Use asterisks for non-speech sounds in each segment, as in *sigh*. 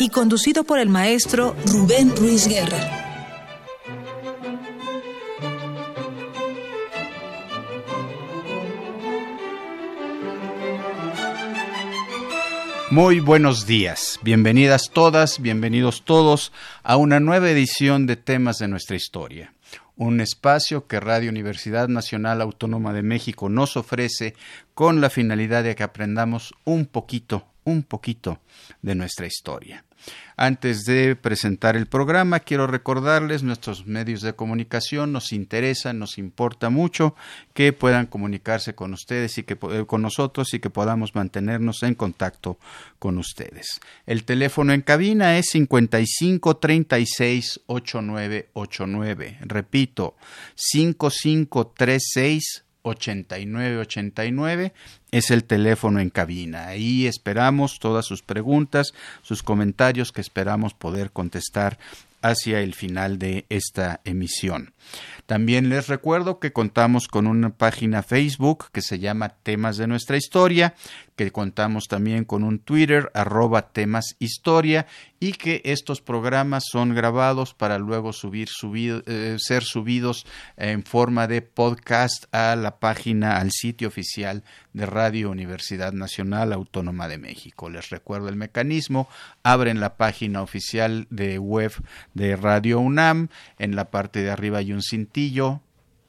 y conducido por el maestro Rubén Ruiz Guerra. Muy buenos días, bienvenidas todas, bienvenidos todos a una nueva edición de Temas de nuestra historia, un espacio que Radio Universidad Nacional Autónoma de México nos ofrece con la finalidad de que aprendamos un poquito, un poquito de nuestra historia. Antes de presentar el programa, quiero recordarles nuestros medios de comunicación. Nos interesa, nos importa mucho que puedan comunicarse con ustedes y que eh, con nosotros y que podamos mantenernos en contacto con ustedes. El teléfono en cabina es 55 36 8989. Repito, 5536 8989 es el teléfono en cabina. Ahí esperamos todas sus preguntas, sus comentarios que esperamos poder contestar hacia el final de esta emisión. También les recuerdo que contamos con una página Facebook que se llama Temas de nuestra historia, que contamos también con un Twitter arroba temas historia y que estos programas son grabados para luego eh, ser subidos en forma de podcast a la página, al sitio oficial de Radio Universidad Nacional Autónoma de México. Les recuerdo el mecanismo, abren la página oficial de web de Radio UNAM, en la parte de arriba hay un cintillo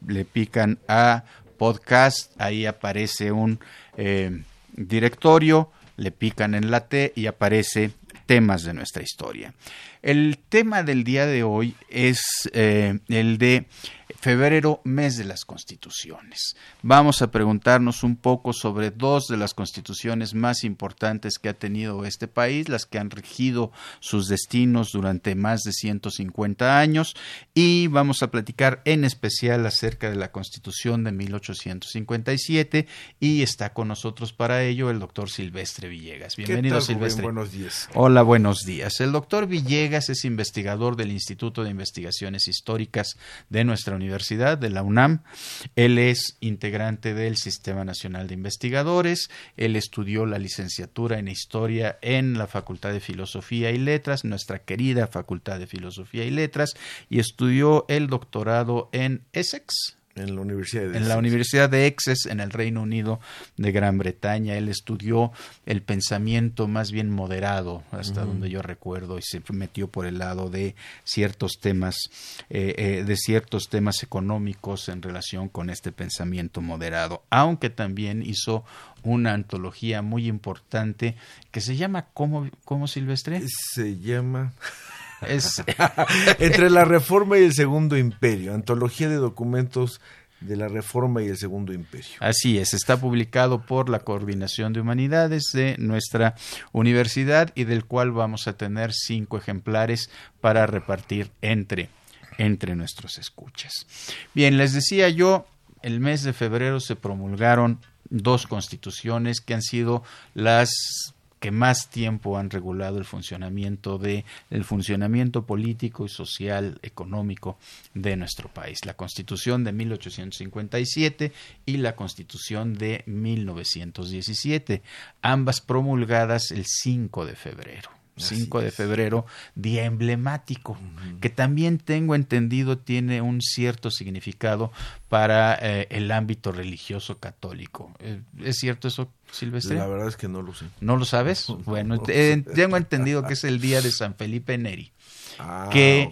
le pican a podcast, ahí aparece un eh, directorio, le pican en la T y aparece temas de nuestra historia. El tema del día de hoy es eh, el de febrero, mes de las constituciones. Vamos a preguntarnos un poco sobre dos de las constituciones más importantes que ha tenido este país, las que han regido sus destinos durante más de 150 años, y vamos a platicar en especial acerca de la constitución de 1857, y está con nosotros para ello el doctor Silvestre Villegas. Bienvenido, Silvestre. Buenos días. Hola, buenos días. El doctor Villegas es investigador del Instituto de Investigaciones Históricas de nuestra universidad De la UNAM. Él es integrante del Sistema Nacional de Investigadores. Él estudió la licenciatura en Historia en la Facultad de Filosofía y Letras, nuestra querida Facultad de Filosofía y Letras, y estudió el doctorado en Essex, en la Universidad de En la Universidad de Exes, en el Reino Unido de Gran Bretaña. Él estudió el pensamiento más bien moderado, hasta donde yo recuerdo, y se metió por el lado de ciertos temas, eh, eh, de ciertos temas económicos en relación con este pensamiento moderado. Aunque también hizo una antología muy importante que se llama ¿Cómo, cómo Silvestre? Se llama es *laughs* entre la Reforma y el Segundo Imperio, antología de documentos de la Reforma y el Segundo Imperio. Así es, está publicado por la Coordinación de Humanidades de nuestra universidad y del cual vamos a tener cinco ejemplares para repartir entre, entre nuestros escuchas. Bien, les decía yo, el mes de febrero se promulgaron dos constituciones que han sido las que más tiempo han regulado el funcionamiento de el funcionamiento político y social económico de nuestro país. La Constitución de 1857 y la Constitución de 1917 ambas promulgadas el 5 de febrero 5 de febrero, día emblemático, que también tengo entendido tiene un cierto significado para eh, el ámbito religioso católico. Eh, ¿Es cierto eso, Silvestre? La verdad es que no lo sé. ¿No lo sabes? *laughs* Bueno, tengo entendido que es el día de San Felipe Neri. Ah, que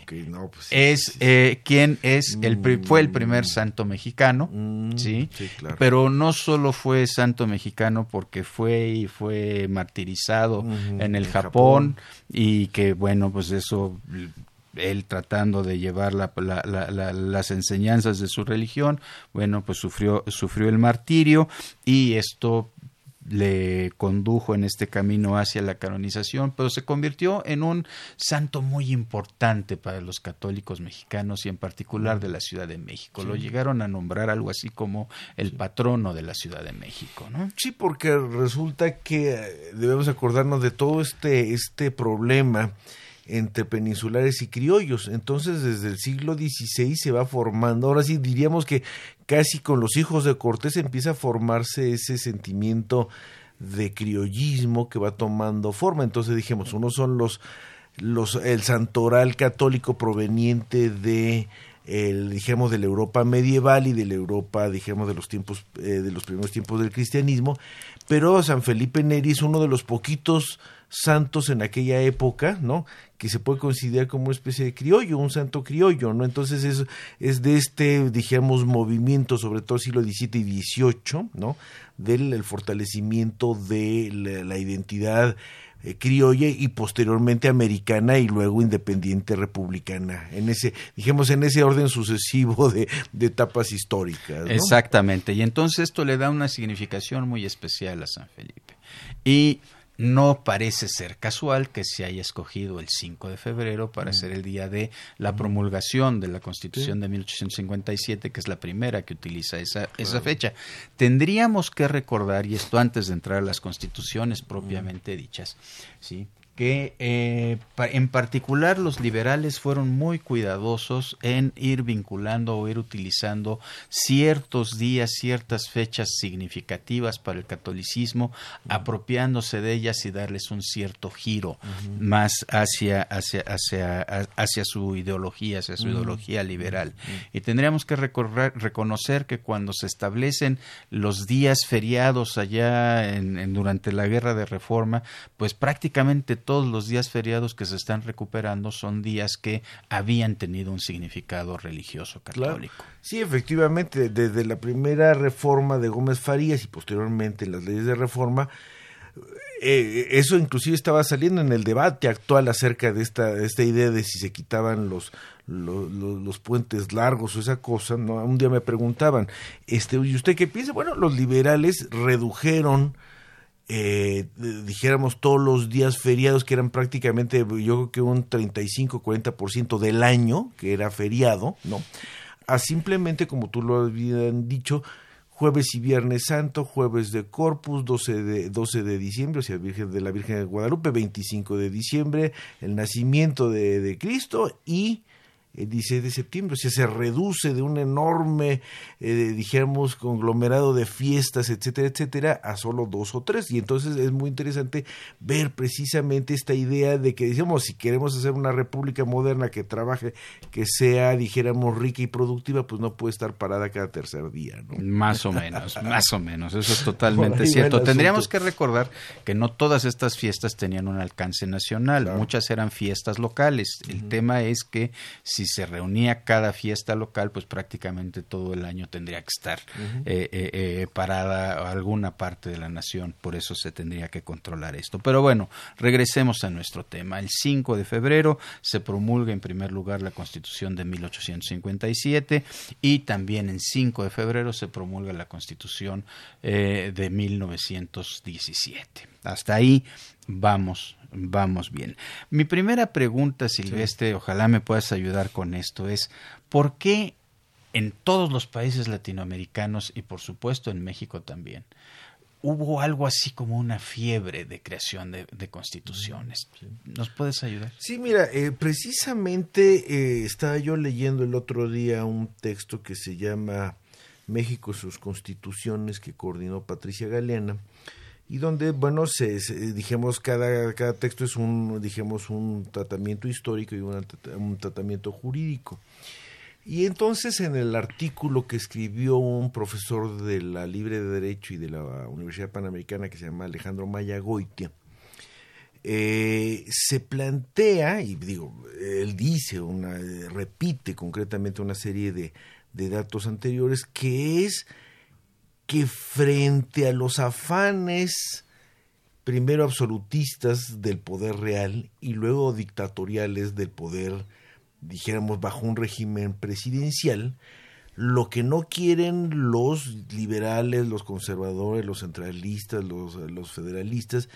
pues es eh, quien es el fue el primer mm. santo mexicano, mm, ¿sí? Pero no solo fue santo mexicano porque fue y fue martirizado en el Japón, y que bueno, pues eso él tratando de llevar las enseñanzas de su religión, bueno, pues sufrió, sufrió el martirio y esto le condujo en este camino hacia la canonización, pero se convirtió en un santo muy importante para los católicos mexicanos y en particular de la Ciudad de México. Lo llegaron a nombrar algo así como el patrono de la Ciudad de México, ¿no? Sí, porque resulta que eh, debemos acordarnos de todo este, este problema entre peninsulares y criollos. Entonces, desde el siglo XVI se va formando, ahora sí diríamos que casi con los hijos de Cortés empieza a formarse ese sentimiento de criollismo que va tomando forma. Entonces dijimos, uno son los, los el santoral católico proveniente de el, de la Europa medieval y de la Europa, dijéramos, de los tiempos, eh, de los primeros tiempos del cristianismo, pero San Felipe Neri es uno de los poquitos santos en aquella época, ¿no? Que se puede considerar como una especie de criollo, un santo criollo, ¿no? Entonces es, es de este, dijéramos, movimiento, sobre todo siglo XVII y XVIII, ¿no? Del fortalecimiento de la, identidad eh, criolla y posteriormente americana y luego independiente republicana en ese dijimos en ese orden sucesivo *laughs* de, etapas históricas exactamente y entonces esto le da una significación muy especial a San Felipe y no parece ser casual que se haya escogido el 5 de febrero para ser el día de la promulgación de la Constitución de 1857, que es la primera que utiliza esa, esa fecha. Tendríamos que recordar, y esto antes de entrar a las constituciones propiamente dichas, ¿sí? Que eh, en particular los liberales fueron muy cuidadosos en ir vinculando o ir utilizando ciertos días, ciertas fechas significativas para el catolicismo, apropiándose de ellas y darles un cierto giro más hacia, hacia, hacia, hacia su ideología, hacia su ideología liberal. Y tendríamos que reconocer que cuando se establecen los días feriados allá en, durante la guerra de reforma, pues prácticamente todos los días feriados que se están recuperando son días que habían tenido un significado religioso católico. Sí, efectivamente, desde la primera reforma de Gómez Farías y posteriormente las leyes de reforma, eh, eso inclusive estaba saliendo en el debate actual acerca de esta, esta idea de si se quitaban los, los, los, puentes largos o esa cosa, ¿no? Un día me preguntaban, este, ¿y usted qué piensa? Bueno, los liberales redujeron eh, dijéramos todos los días feriados que eran prácticamente yo creo que un 35-40% del año que era feriado, ¿no? A simplemente como tú lo habían dicho, jueves y viernes santo, jueves de Corpus, 12 de, 12 de diciembre, o sea, Virgen de la Virgen de Guadalupe, 25 de diciembre, el nacimiento de, de Cristo y el 16 de septiembre, o sea, se reduce de un enorme, eh, dijéramos, conglomerado de fiestas, etcétera, etcétera, a solo dos o tres. Y entonces es muy interesante ver precisamente esta idea de que, digamos, si queremos hacer una república moderna que trabaje, que sea, dijéramos, rica y productiva, pues no puede estar parada cada tercer día, ¿no? Más o menos, *laughs* más o menos, eso es totalmente cierto. Tendríamos que recordar que no todas estas fiestas tenían un alcance nacional, muchas eran fiestas locales. El tema es que si se reunía cada fiesta local, pues prácticamente todo el año tendría que estar eh, eh, eh, parada alguna parte de la nación, por eso se tendría que controlar esto. Pero bueno, regresemos a nuestro tema. El 5 de febrero se promulga en primer lugar la Constitución de 1857 y también en 5 de febrero se promulga la Constitución de 1917. Hasta ahí vamos vamos bien. Mi primera pregunta, Silvestre, ojalá me puedas ayudar con esto, es ¿por qué en todos los países latinoamericanos y por supuesto en México también hubo algo así como una fiebre de creación de, constituciones? ¿Nos puedes ayudar? Sí, mira, eh, precisamente eh, estaba yo leyendo el otro día un texto que se llama México sus constituciones que coordinó Patricia Galeana y donde, bueno, se, dijimos, cada, cada texto es un, dijimos, un tratamiento histórico y un, tratamiento jurídico. Y entonces en el artículo que escribió un profesor de la Libre de Derecho y de la Universidad Panamericana que se llama Alejandro Mayagoitia, eh, se plantea, y digo, él dice, una, repite concretamente una serie de, de datos anteriores, que es que frente a los afanes primero absolutistas del poder real y luego dictatoriales del poder, dijéramos, bajo un régimen presidencial, Lo que no quieren los liberales, los conservadores, los centralistas, los, federalistas,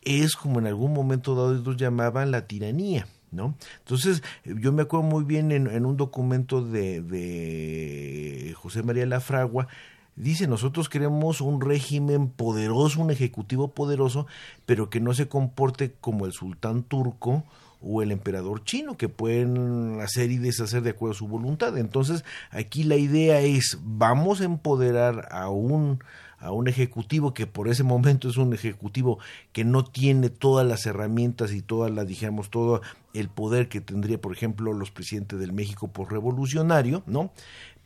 es como en algún momento dado ellos llamaban la tiranía. ¿No? Entonces, yo me acuerdo muy bien en, un documento de, de José María Lafragua, dice, nosotros queremos un régimen poderoso, un ejecutivo poderoso, pero que no se comporte como el sultán turco o el emperador chino, que pueden hacer y deshacer de acuerdo a su voluntad. Entonces, aquí la idea es, vamos a empoderar a un, a un ejecutivo que por ese momento es un ejecutivo que no tiene todas las herramientas y todas las, digamos, todo el poder que tendría, por ejemplo, los presidentes del México por revolucionario, ¿no?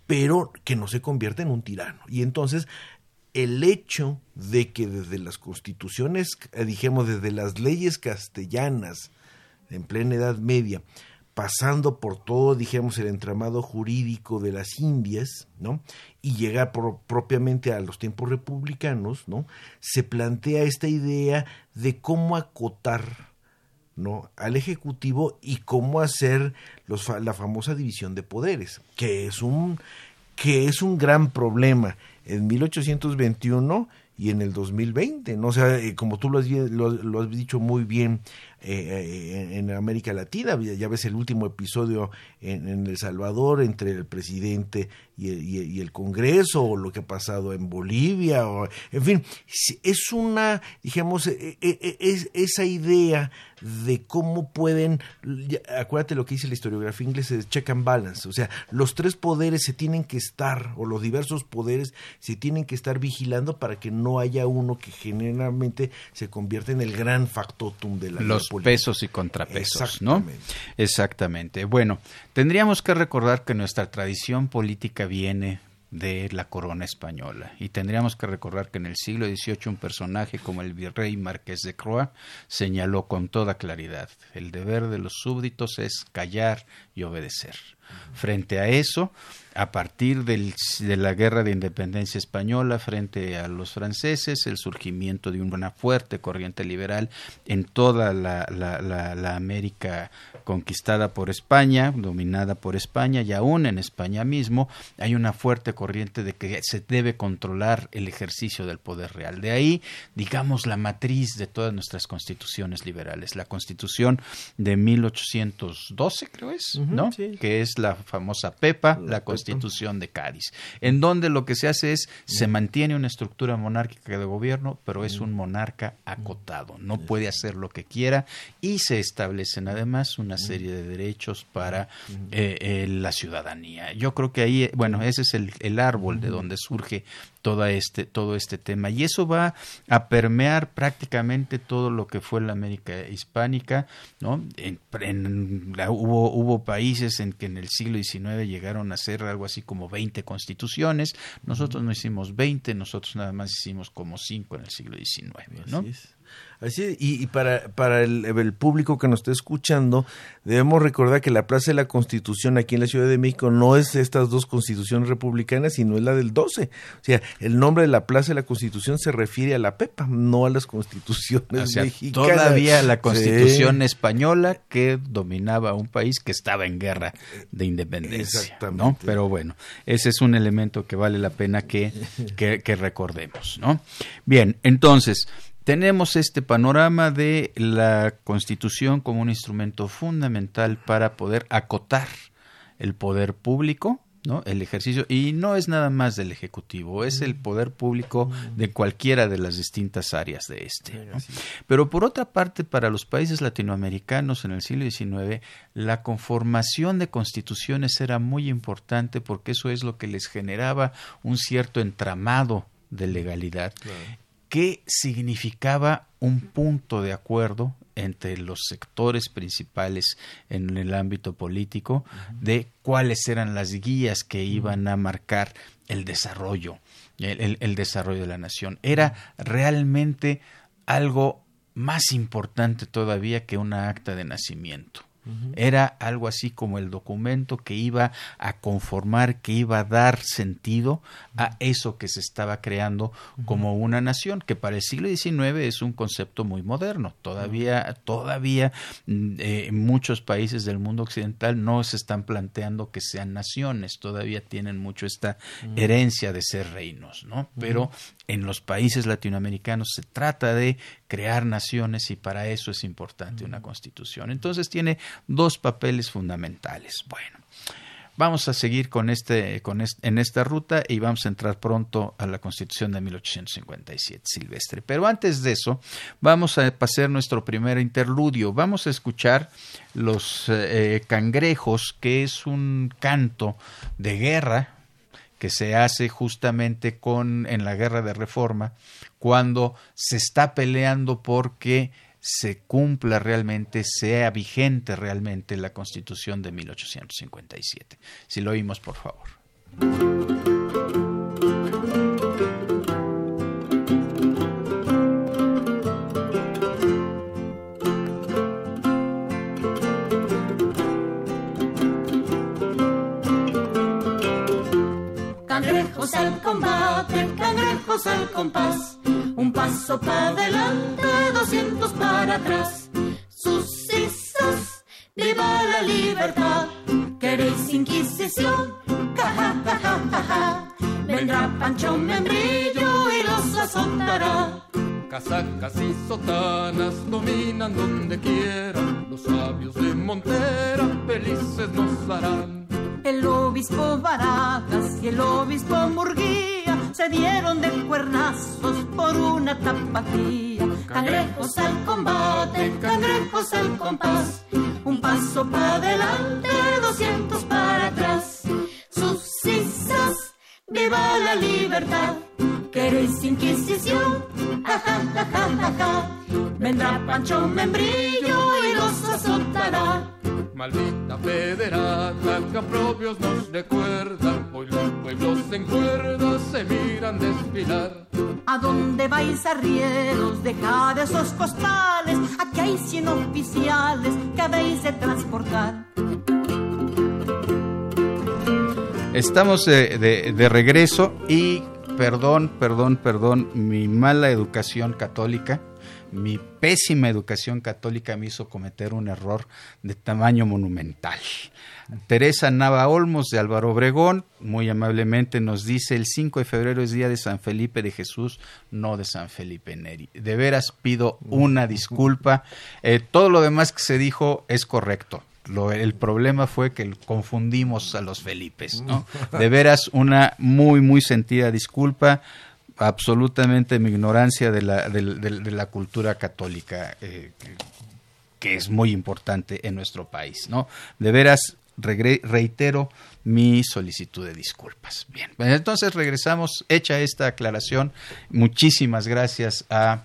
Pero que no se convierta en un tirano. Y entonces, el hecho de que desde las constituciones, eh, dijimos, desde las leyes castellanas, en plena Edad Media, pasando por todo, dijéramos, el entramado jurídico de las Indias, ¿no? Y llegar propiamente a los tiempos republicanos, ¿no? Se plantea esta idea de cómo acotar, ¿no? al Ejecutivo y cómo hacer los, la famosa división de poderes, que es un, que es un gran problema. En 1821 y en el 2020, ¿no? Sea, eh, como tú lo has, dicho muy bien, eh, eh, en América Latina. Ya ves el último episodio en, El Salvador entre el presidente y el, Congreso, o lo que ha pasado en Bolivia, o, en fin, es una, digamos, es, esa idea de cómo pueden, acuérdate lo que dice la historiografía inglesa, check and balance, o sea, los tres poderes se tienen que estar, o los diversos poderes se tienen que estar vigilando para que no haya uno que generalmente se convierta en el gran factotum de la Los pesos y contrapesos, ¿no? Exactamente. Bueno, tendríamos que recordar que nuestra tradición política viene de la corona española. Y tendríamos que recordar que en el siglo XVIII un personaje como el virrey Marqués de Croix señaló con toda claridad, el deber de los súbditos es callar y obedecer. Frente a eso, a partir del, de la guerra de independencia española frente a los franceses, el surgimiento de una fuerte corriente liberal en toda la, la, la, América conquistada por España, dominada por España y aún en España mismo, hay una fuerte corriente de que se debe controlar el ejercicio del poder real. De ahí, digamos, la matriz de todas nuestras constituciones liberales. La constitución de 1812, creo es, ¿no? Que es la famosa PEPA, la constitución Constitución de Cádiz, en donde lo que se hace es, se mantiene una estructura monárquica de gobierno, pero es un monarca acotado, no puede hacer lo que quiera y se establecen además una serie de derechos para eh, eh, la ciudadanía. Yo creo que ahí, bueno, ese es el, el árbol de donde surge todo este, todo este tema. Y eso va a permear prácticamente todo lo que fue la América hispánica, ¿no? En, hubo, hubo países en que en el siglo XIX llegaron a ser algo así como 20 constituciones. Nosotros no hicimos 20, nosotros nada más hicimos como 5 en el siglo XIX, ¿no? Así y, para, para el, público que nos esté escuchando, debemos recordar que la Plaza de la Constitución aquí en la Ciudad de México no es estas dos constituciones republicanas, sino es la del 12. O sea, el nombre de la Plaza de la Constitución se refiere a la PEPA, no a las constituciones mexicanas. Todavía la Constitución española que dominaba un país que estaba en guerra de independencia. Exactamente. ¿no? Pero bueno, ese es un elemento que vale la pena que, que, que recordemos. ¿no? Bien, entonces tenemos este panorama de la Constitución como un instrumento fundamental para poder acotar el poder público, ¿no? El ejercicio y no es nada más del ejecutivo, es el poder público de cualquiera de las distintas áreas de este. Pero por otra parte, para los países latinoamericanos en el siglo XIX, la conformación de constituciones era muy importante porque eso es lo que les generaba un cierto entramado de legalidad ¿Qué significaba un punto de acuerdo entre los sectores principales en el ámbito político de cuáles eran las guías que iban a marcar el desarrollo, el, desarrollo de la nación. Era realmente algo más importante todavía que una acta de nacimiento. Era algo así como el documento que iba a conformar, que iba a dar sentido a eso que se estaba creando como una nación, que para el siglo XIX es un concepto muy moderno. Todavía, todavía mm, eh, muchos países del mundo occidental no se están planteando que sean naciones, todavía tienen mucho esta herencia de ser reinos, ¿no? Pero en los países latinoamericanos se trata de crear naciones y para eso es importante una constitución. Entonces tiene dos papeles fundamentales. Bueno, vamos a seguir con este, con en esta ruta y vamos a entrar pronto a la Constitución de 1857, Silvestre. Pero antes de eso, vamos a pasar nuestro primer interludio. Vamos a escuchar Los eh, Cangrejos, que es un canto de guerra que se hace justamente con en la guerra de reforma cuando se está peleando porque se cumpla realmente, sea vigente realmente la Constitución de 1857. Si lo oímos, por favor. Cangrejos al compás. Un paso para adelante, doscientos para atrás. Sus sus, viva la libertad. ¿Queréis inquisición? Ja, ja, ja, Vendrá Pancho Membrillo y los azotará. Casacas y sotanas dominan donde quieran. Los sabios de Montera felices nos harán el obispo Barajas y el obispo Murguía se dieron de cuernazos por una tapatía. Cangrejos al combate, cangrejos al compás, un paso para adelante, doscientos para atrás. Sus cisas, viva la libertad. ¿Queréis inquisición? Ja, ja, ja, Vendrá Pancho Membrillo y los azotará. Maldita federata que a propios nos recuerda, hoy los pueblos en cuerda se miran desfilar. ¿A dónde vais arrieros? Dejad esos costales, aquí hay cien oficiales que habéis de transportar. Estamos de, de, de regreso y perdón, perdón, perdón, mi mala educación católica mi pésima educación católica me hizo cometer un error de tamaño monumental. Teresa Nava Olmos de Álvaro Obregón muy amablemente nos dice el 5 de febrero es día de San Felipe de Jesús, no de San Felipe Neri. De veras pido una disculpa. Eh, todo lo demás que se dijo es correcto. el problema fue que confundimos a los Felipes, ¿no? De veras una muy, muy sentida disculpa absolutamente mi ignorancia de la, de, la cultura católica, eh, que es muy importante en nuestro país, ¿no? De veras, reitero mi solicitud de disculpas. Bien, entonces regresamos, hecha esta aclaración, muchísimas gracias a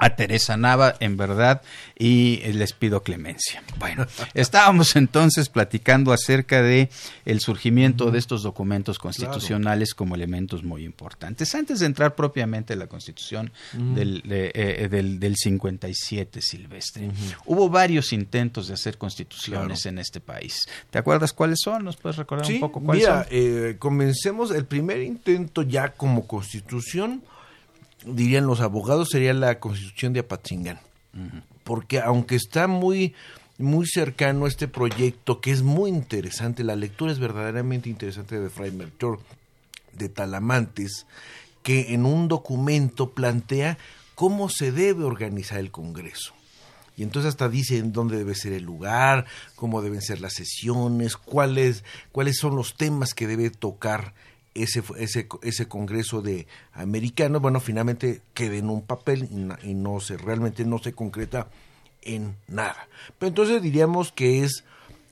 a Teresa Nava, en verdad, y les pido clemencia. Bueno, estábamos *laughs* entonces platicando acerca de el surgimiento de estos documentos constitucionales como elementos muy importantes. Antes de entrar propiamente en la Constitución del, eh, del, 57, Silvestre, hubo varios intentos de hacer constituciones en este país. ¿Te acuerdas cuáles son? ¿Nos puedes recordar un poco cuáles mira, Eh, comencemos el primer intento ya como constitución dirían los abogados, sería la constitución de Apatzingán. Porque aunque está muy, muy cercano a este proyecto, que es muy interesante, la lectura es verdaderamente interesante de Fray Melchor de Talamantes, que en un documento plantea cómo se debe organizar el Congreso. Y entonces hasta dice en dónde debe ser el lugar, cómo deben ser las sesiones, cuáles, cuáles son los temas que debe tocar ese, ese, ese Congreso de americano, bueno, finalmente queda en un papel y no, se, realmente no se concreta en nada. Pero entonces diríamos que es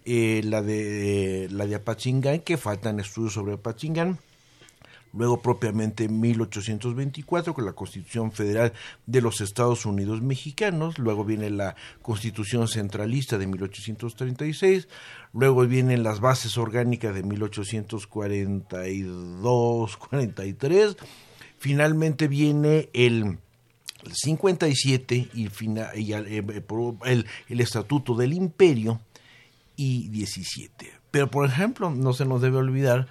eh, la de la de Apachingán, que faltan estudios sobre Apachingán, luego propiamente 1824 con la Constitución Federal de los Estados Unidos Mexicanos, luego viene la Constitución Centralista de 1836, luego vienen las bases orgánicas de 1842-43, finalmente viene el el 57 y, y eh, el, el Estatuto del Imperio y 17. Pero, por ejemplo, no se nos debe olvidar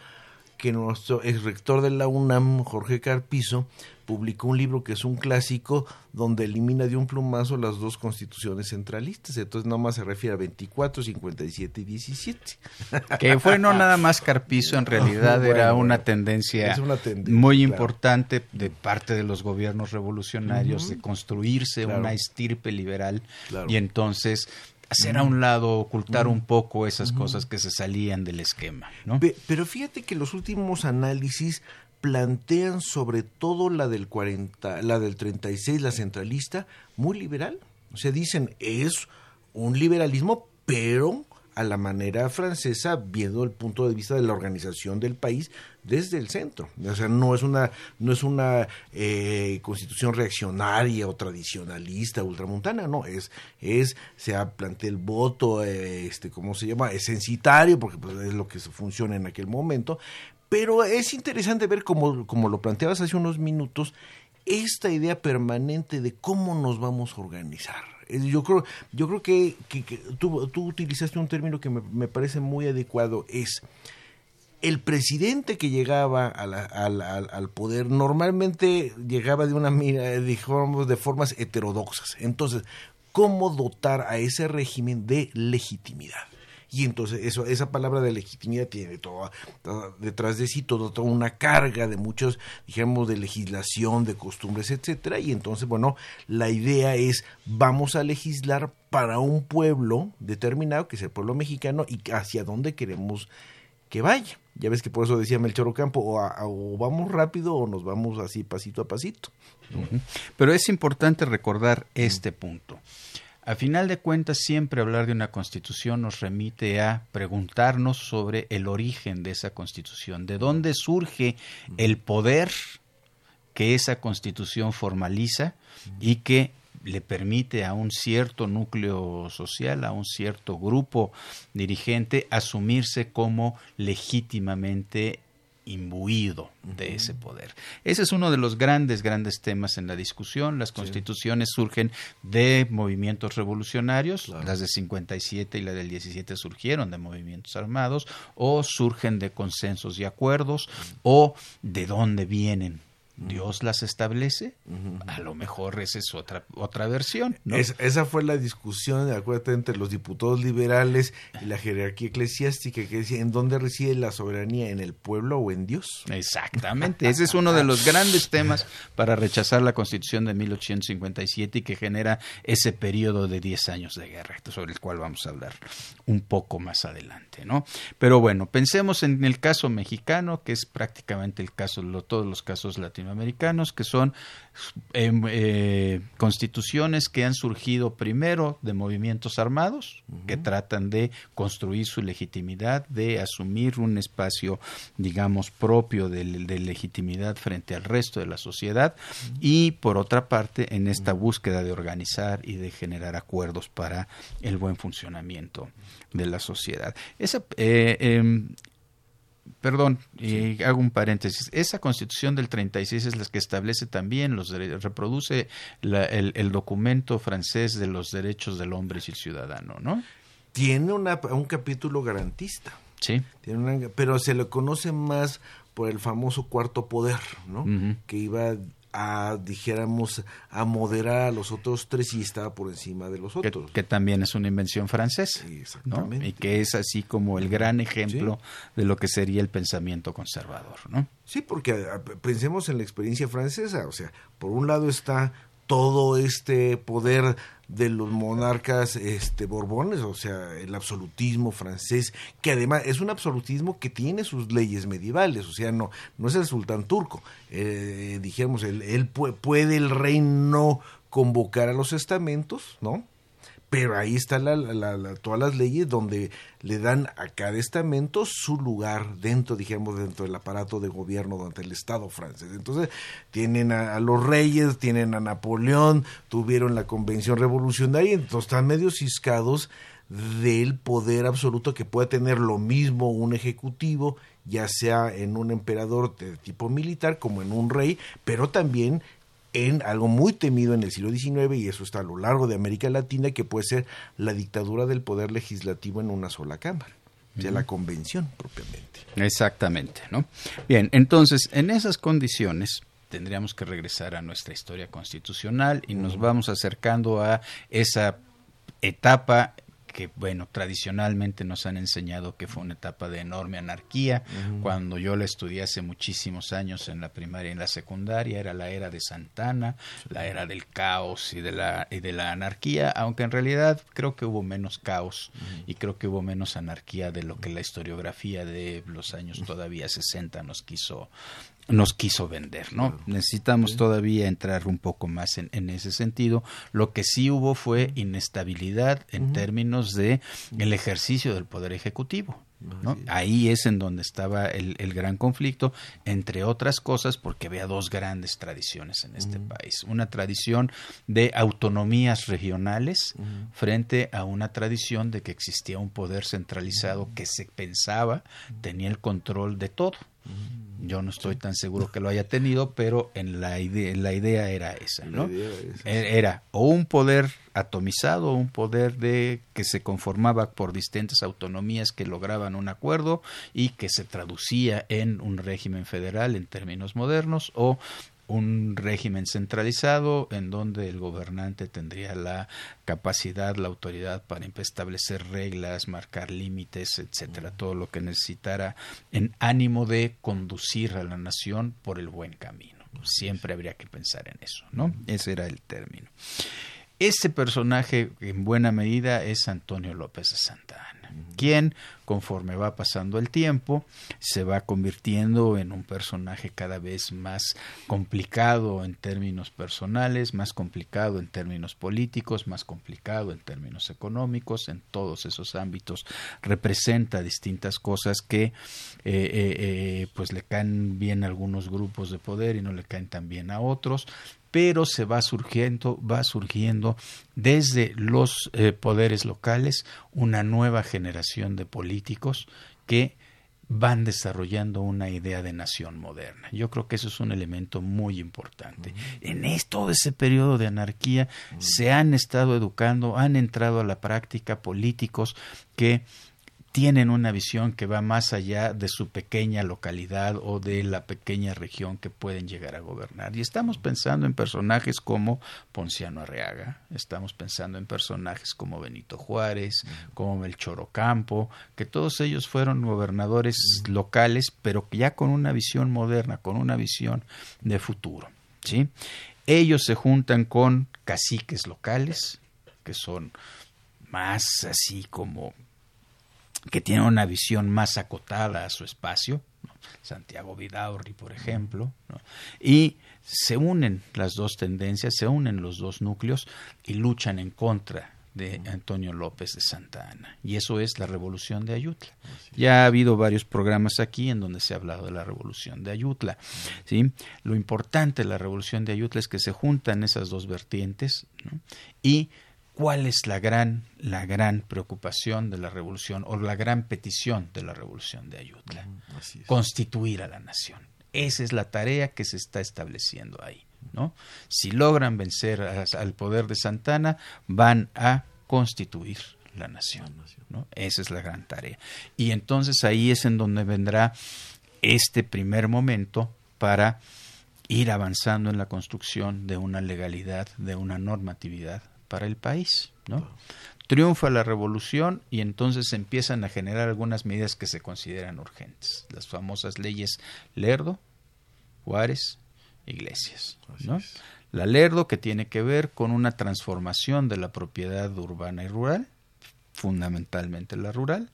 que nuestro ex rector de la UNAM, Jorge Carpizo, publicó un libro que es un clásico donde elimina de un plumazo las dos constituciones centralistas. Entonces nada más se refiere a 24, 57 y 17. Que fue no nada más Carpizo, en realidad *laughs* era una tendencia, muy importante de parte de los gobiernos revolucionarios de construirse una estirpe liberal. Y entonces hacer a un lado, ocultar un poco esas cosas que se salían del esquema. ¿no? Pero fíjate que los últimos análisis plantean sobre todo la del 40, la del 36, la centralista, muy liberal. O sea, dicen, es un liberalismo, pero a la manera francesa, viendo el punto de vista de la organización del país desde el centro. O sea, no es una, no es una eh, constitución reaccionaria o tradicionalista, ultramontana, no, es, es, se plantea el voto, eh, este, ¿cómo se llama? Es censitario, porque pues, es lo que funciona en aquel momento, pero es interesante ver, como, como lo planteabas hace unos minutos, esta idea permanente de cómo nos vamos a organizar yo creo, yo creo que, tú, tú, utilizaste un término que me, parece muy adecuado, es el presidente que llegaba al, poder normalmente llegaba de una mira, digamos, de formas heterodoxas. Entonces, ¿cómo dotar a ese régimen de legitimidad? y entonces eso esa palabra de legitimidad tiene todo, detrás de sí toda una carga de muchos digamos de legislación de costumbres etcétera y entonces bueno la idea es vamos a legislar para un pueblo determinado que es el pueblo mexicano y hacia dónde queremos que vaya. Ya ves que por eso decía Melchor Ocampo o, o vamos rápido o nos vamos así pasito a pasito pero es importante recordar este punto. A final de cuentas, siempre hablar de una constitución nos remite a preguntarnos sobre el origen de esa constitución, de dónde surge el poder que esa constitución formaliza y que le permite a un cierto núcleo social, a un cierto grupo dirigente, asumirse como legítimamente imbuido de ese poder. Ese es uno de los grandes, grandes temas en la discusión. Las constituciones surgen de movimientos revolucionarios, las de 57 y la del 17 surgieron de movimientos armados, o surgen de consensos y acuerdos, o de dónde vienen Dios las establece, a lo mejor esa es otra, otra versión. esa fue la discusión, acuérdate, entre los diputados liberales y la jerarquía eclesiástica que decía, ¿en dónde reside la soberanía? ¿En el pueblo o en Dios? Exactamente, ese es uno de los grandes temas para rechazar la constitución de 1857 y que genera ese periodo de 10 años de guerra, sobre el cual vamos a hablar un poco más adelante. ¿no? Pero bueno, pensemos en el caso mexicano, que es prácticamente el caso, de todos los casos latinoamericanos americanos, que son em, eh, constituciones que han surgido primero de movimientos armados, que tratan de construir su legitimidad, de asumir un espacio, digamos, propio de, legitimidad frente al resto de la sociedad, y por otra parte, en esta búsqueda de organizar y de generar acuerdos para el buen funcionamiento de la sociedad. Esa, eh, em, perdón, y hago un paréntesis. Esa constitución del 36 es la que establece también los reproduce el, documento francés de los derechos del hombre y el ciudadano, ¿no? Tiene una, un capítulo garantista. Sí. Tiene pero se le conoce más por el famoso cuarto poder, ¿no? Que iba a, dijéramos, a moderar a los otros tres y estaba por encima de los otros. Que, también es una invención francesa. Y que es así como el gran ejemplo de lo que sería el pensamiento conservador, ¿no? Sí, porque pensemos en la experiencia francesa, o sea, por un lado está todo este poder de los monarcas este borbones, o sea, el absolutismo francés, que además es un absolutismo que tiene sus leyes medievales, o sea, no no es el sultán turco. Eh, dijéramos, él, puede el rey no convocar a los estamentos, ¿no? Pero ahí están todas las leyes donde le dan a cada estamento su lugar dentro, digamos, dentro del aparato de gobierno, durante el Estado francés. Entonces, tienen a, los reyes, tienen a Napoleón, tuvieron la convención revolucionaria, entonces están medio ciscados del poder absoluto que puede tener lo mismo un ejecutivo, ya sea en un emperador de tipo militar como en un rey, pero también en algo muy temido en el siglo XIX, y eso está a lo largo de América Latina, que puede ser la dictadura del poder legislativo en una sola Cámara, sea, la convención propiamente. Exactamente, ¿no? Bien, entonces, en esas condiciones tendríamos que regresar a nuestra historia constitucional y nos vamos acercando a esa etapa que, bueno, tradicionalmente nos han enseñado que fue una etapa de enorme anarquía. Cuando yo la estudié hace muchísimos años en la primaria y en la secundaria, era la era de Santana, la era del caos y de la, y de la anarquía, aunque en realidad creo que hubo menos caos y creo que hubo menos anarquía de lo que la historiografía de los años todavía 60 nos quiso nos quiso vender, ¿no? Necesitamos todavía entrar un poco más en, en, ese sentido. Lo que sí hubo fue inestabilidad en términos de el ejercicio del poder ejecutivo. ¿no? Ahí es en donde estaba el, el, gran conflicto, entre otras cosas, porque había dos grandes tradiciones en este país. Una tradición de autonomías regionales frente a una tradición de que existía un poder centralizado que se pensaba tenía el control de todo. Yo no estoy tan seguro que lo haya tenido, pero en la idea, la idea era esa, ¿no? Era, esa. era o un poder atomizado, un poder de que se conformaba por distintas autonomías que lograban un acuerdo y que se traducía en un régimen federal en términos modernos, o un régimen centralizado en donde el gobernante tendría la capacidad, la autoridad para establecer reglas, marcar límites, etcétera, todo lo que necesitara en ánimo de conducir a la nación por el buen camino. Siempre habría que pensar en eso, ¿no? Ese era el término. Ese personaje, en buena medida, es Antonio López de Santa Ana, quien, conforme va pasando el tiempo, se va convirtiendo en un personaje cada vez más complicado en términos personales, más complicado en términos políticos, más complicado en términos económicos, en todos esos ámbitos representa distintas cosas que eh, eh, eh, pues le caen bien a algunos grupos de poder y no le caen tan bien a otros pero se va surgiendo, va surgiendo desde los eh, poderes locales una nueva generación de políticos que van desarrollando una idea de nación moderna. Yo creo que eso es un elemento muy importante. En todo ese periodo de anarquía se han estado educando, han entrado a la práctica políticos que tienen una visión que va más allá de su pequeña localidad o de la pequeña región que pueden llegar a gobernar. Y estamos pensando en personajes como Ponciano Arriaga, estamos pensando en personajes como Benito Juárez, como Melchor Ocampo, que todos ellos fueron gobernadores locales, pero ya con una visión moderna, con una visión de futuro. ¿sí? Ellos se juntan con caciques locales, que son más así como que tiene una visión más acotada a su espacio, ¿no? Santiago Vidaurri, por ejemplo, ¿no? y se unen las dos tendencias, se unen los dos núcleos y luchan en contra de Antonio López de Santa Ana. Y eso es la revolución de Ayutla. Ya ha habido varios programas aquí en donde se ha hablado de la revolución de Ayutla. ¿sí? Lo importante de la revolución de Ayutla es que se juntan esas dos vertientes ¿no? y cuál es la gran, la gran preocupación de la revolución o la gran petición de la revolución de Ayutla. Constituir a la nación. Esa es la tarea que se está estableciendo ahí. ¿no? Si logran vencer a, al poder de Santana, van a constituir la nación. ¿no? Esa es la gran tarea. Y entonces ahí es en donde vendrá este primer momento para ir avanzando en la construcción de una legalidad, de una normatividad para el país, ¿no? Triunfa la revolución y entonces se empiezan a generar algunas medidas que se consideran urgentes, las famosas leyes Lerdo, Juárez, Iglesias, ¿no? La Lerdo que tiene que ver con una transformación de la propiedad urbana y rural, fundamentalmente la rural,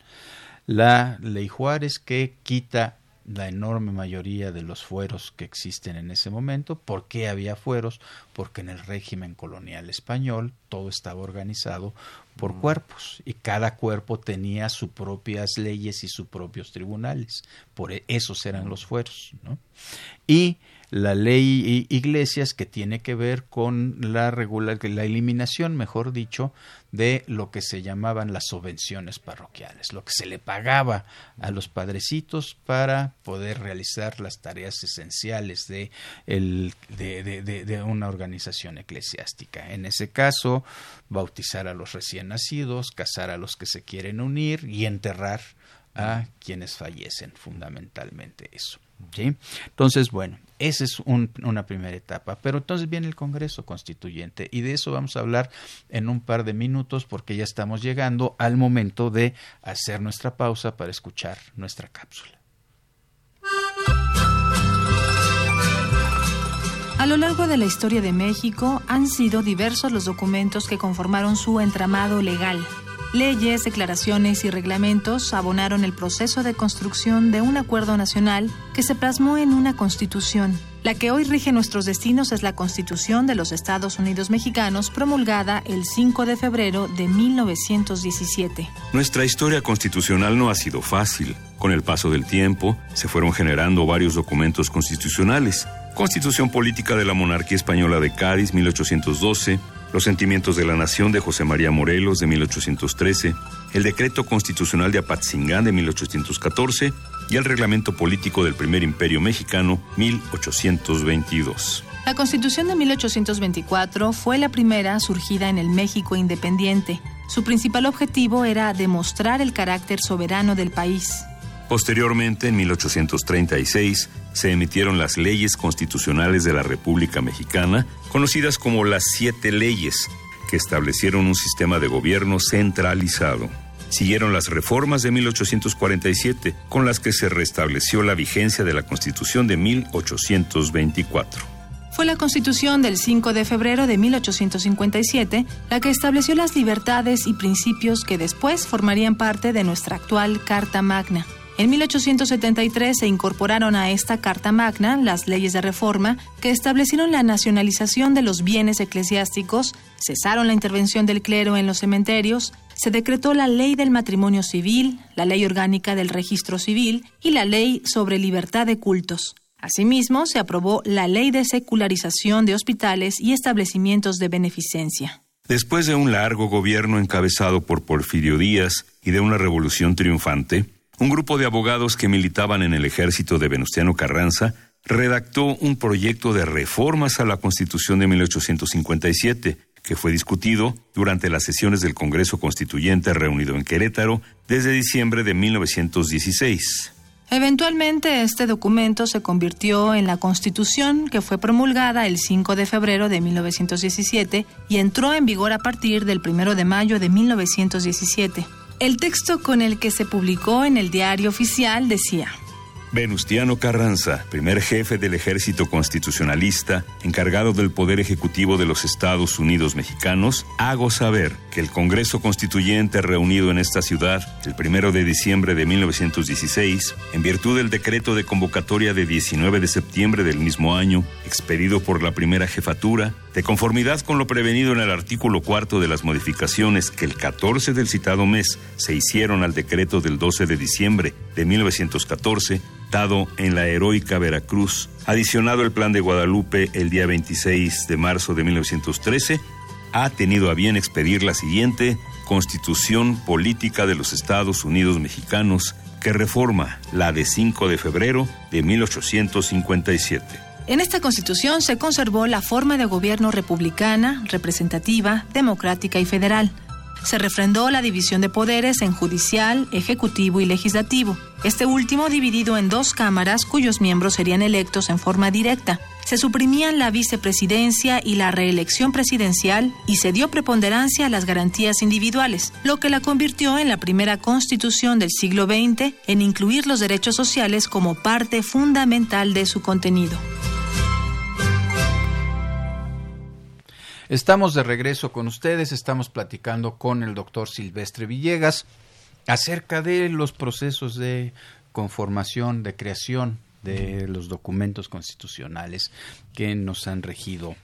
la Ley Juárez que quita la enorme mayoría de los fueros que existen en ese momento. ¿Por qué había fueros? Porque en el régimen colonial español todo estaba organizado por cuerpos y cada cuerpo tenía sus propias leyes y sus propios tribunales. Por esos eran los fueros. ¿no? Y la ley Iglesias que tiene que ver con la, regular, la eliminación, mejor dicho, de lo que se llamaban las subvenciones parroquiales, lo que se le pagaba a los padrecitos para poder realizar las tareas esenciales de, el, de, de una organización eclesiástica. En ese caso, bautizar a los recién nacidos, casar a los que se quieren unir y enterrar a quienes fallecen, fundamentalmente eso. Entonces, bueno, esa es una primera etapa. Pero entonces viene el Congreso Constituyente y de eso vamos a hablar en un par de minutos porque ya estamos llegando al momento de hacer nuestra pausa para escuchar nuestra cápsula. A lo largo de la historia de México han sido diversos los documentos que conformaron su entramado legal Leyes, declaraciones y reglamentos abonaron el proceso de construcción de un acuerdo nacional que se plasmó en una constitución. La que hoy rige nuestros destinos es la Constitución de los Estados Unidos Mexicanos, promulgada el 5 de febrero de 1917. Nuestra historia constitucional no ha sido fácil. Con el paso del tiempo, se fueron generando varios documentos constitucionales. Constitución Política de la Monarquía Española de Cádiz, 1812, los sentimientos de la nación de José María Morelos de 1813, el decreto constitucional de Apatzingán de 1814 y el reglamento político del primer imperio mexicano 1822. La Constitución de 1824 fue la primera surgida en el México independiente. Su principal objetivo era demostrar el carácter soberano del país. Posteriormente, en 1836, se emitieron las leyes constitucionales de la República Mexicana, conocidas como las siete leyes, que establecieron un sistema de gobierno centralizado. Siguieron las reformas de 1847, con las que se restableció la vigencia de la Constitución de 1824 fue la Constitución del 5 de febrero de 1857 la que estableció las libertades y principios que después formarían parte de nuestra actual Carta Magna. En 1873 se incorporaron a esta Carta Magna las leyes de reforma que establecieron la nacionalización de los bienes eclesiásticos, cesaron la intervención del clero en los cementerios, se decretó la ley del matrimonio civil, la ley orgánica del registro civil y la ley sobre libertad de cultos. Asimismo, se aprobó la ley de secularización de hospitales y establecimientos de beneficencia. Después de un largo gobierno encabezado por Porfirio Díaz y de una revolución triunfante, un grupo de abogados que militaban en el ejército de Venustiano Carranza redactó un proyecto de reformas a la Constitución de 1857, que fue discutido durante las sesiones del Congreso Constituyente reunido en Querétaro desde diciembre de 1916. Eventualmente este documento se convirtió en la Constitución que fue promulgada el 5 de febrero de 1917 y entró en vigor a partir del 1 de mayo de 1917. El texto con el que se publicó en el diario oficial decía, Venustiano Carranza, primer jefe del ejército constitucionalista, encargado del poder ejecutivo de los Estados Unidos mexicanos, hago saber que el Congreso Constituyente reunido en esta ciudad el primero de diciembre de 1916, en virtud del decreto de convocatoria de 19 de septiembre del mismo año, expedido por la primera jefatura, de conformidad con lo prevenido en el artículo cuarto de las modificaciones que el 14 del citado mes se hicieron al decreto del 12 de diciembre de 1914, dado en la heroica Veracruz, adicionado el Plan de Guadalupe el día 26 de marzo de 1913, ha tenido a bien expedir la siguiente Constitución Política de los Estados Unidos Mexicanos, que reforma la de 5 de febrero de 1857. En esta constitución se conservó la forma de gobierno republicana, representativa, democrática y federal se refrendó la división de poderes en judicial, ejecutivo y legislativo, este último dividido en dos cámaras cuyos miembros serían electos en forma directa. Se suprimían la vicepresidencia y la reelección presidencial y se dio preponderancia a las garantías individuales, lo que la convirtió en la primera constitución del siglo XX en incluir los derechos sociales como parte fundamental de su contenido. Estamos de regreso con ustedes, estamos platicando con el doctor Silvestre Villegas acerca de los procesos de conformación, de creación de los documentos constitucionales que nos han regido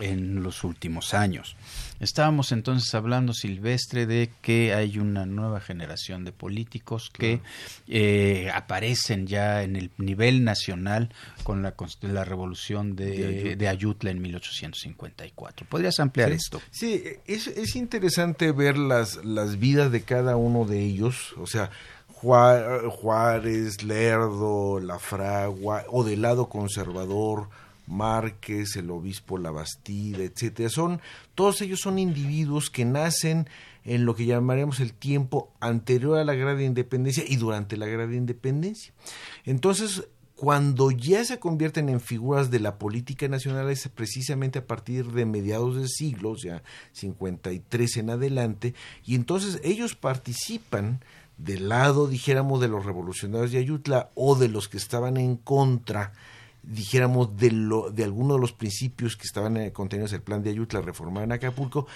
en los últimos años. Estábamos entonces hablando, Silvestre, de que hay una nueva generación de políticos que eh, aparecen ya en el nivel nacional con la, la revolución de, de, Ayutla en 1854. ¿Podrías ampliar esto? Sí, es, es interesante ver las, las vidas de cada uno de ellos, o sea, Juárez, Lerdo, La Fragua, o del lado conservador, Márquez, el obispo Labastida, etcétera. Son, todos ellos son individuos que nacen en lo que llamaremos el tiempo anterior a la de Independencia y durante la de Independencia. Entonces, cuando ya se convierten en figuras de la política nacional es precisamente a partir de mediados del siglo, o sea, 53 en adelante, y entonces ellos participan del lado, dijéramos, de los revolucionarios de Ayutla o de los que estaban en contra dijéramos, de, lo, de algunos de los principios que estaban eh, contenidos en el plan de Ayutla reformar en Acapulco,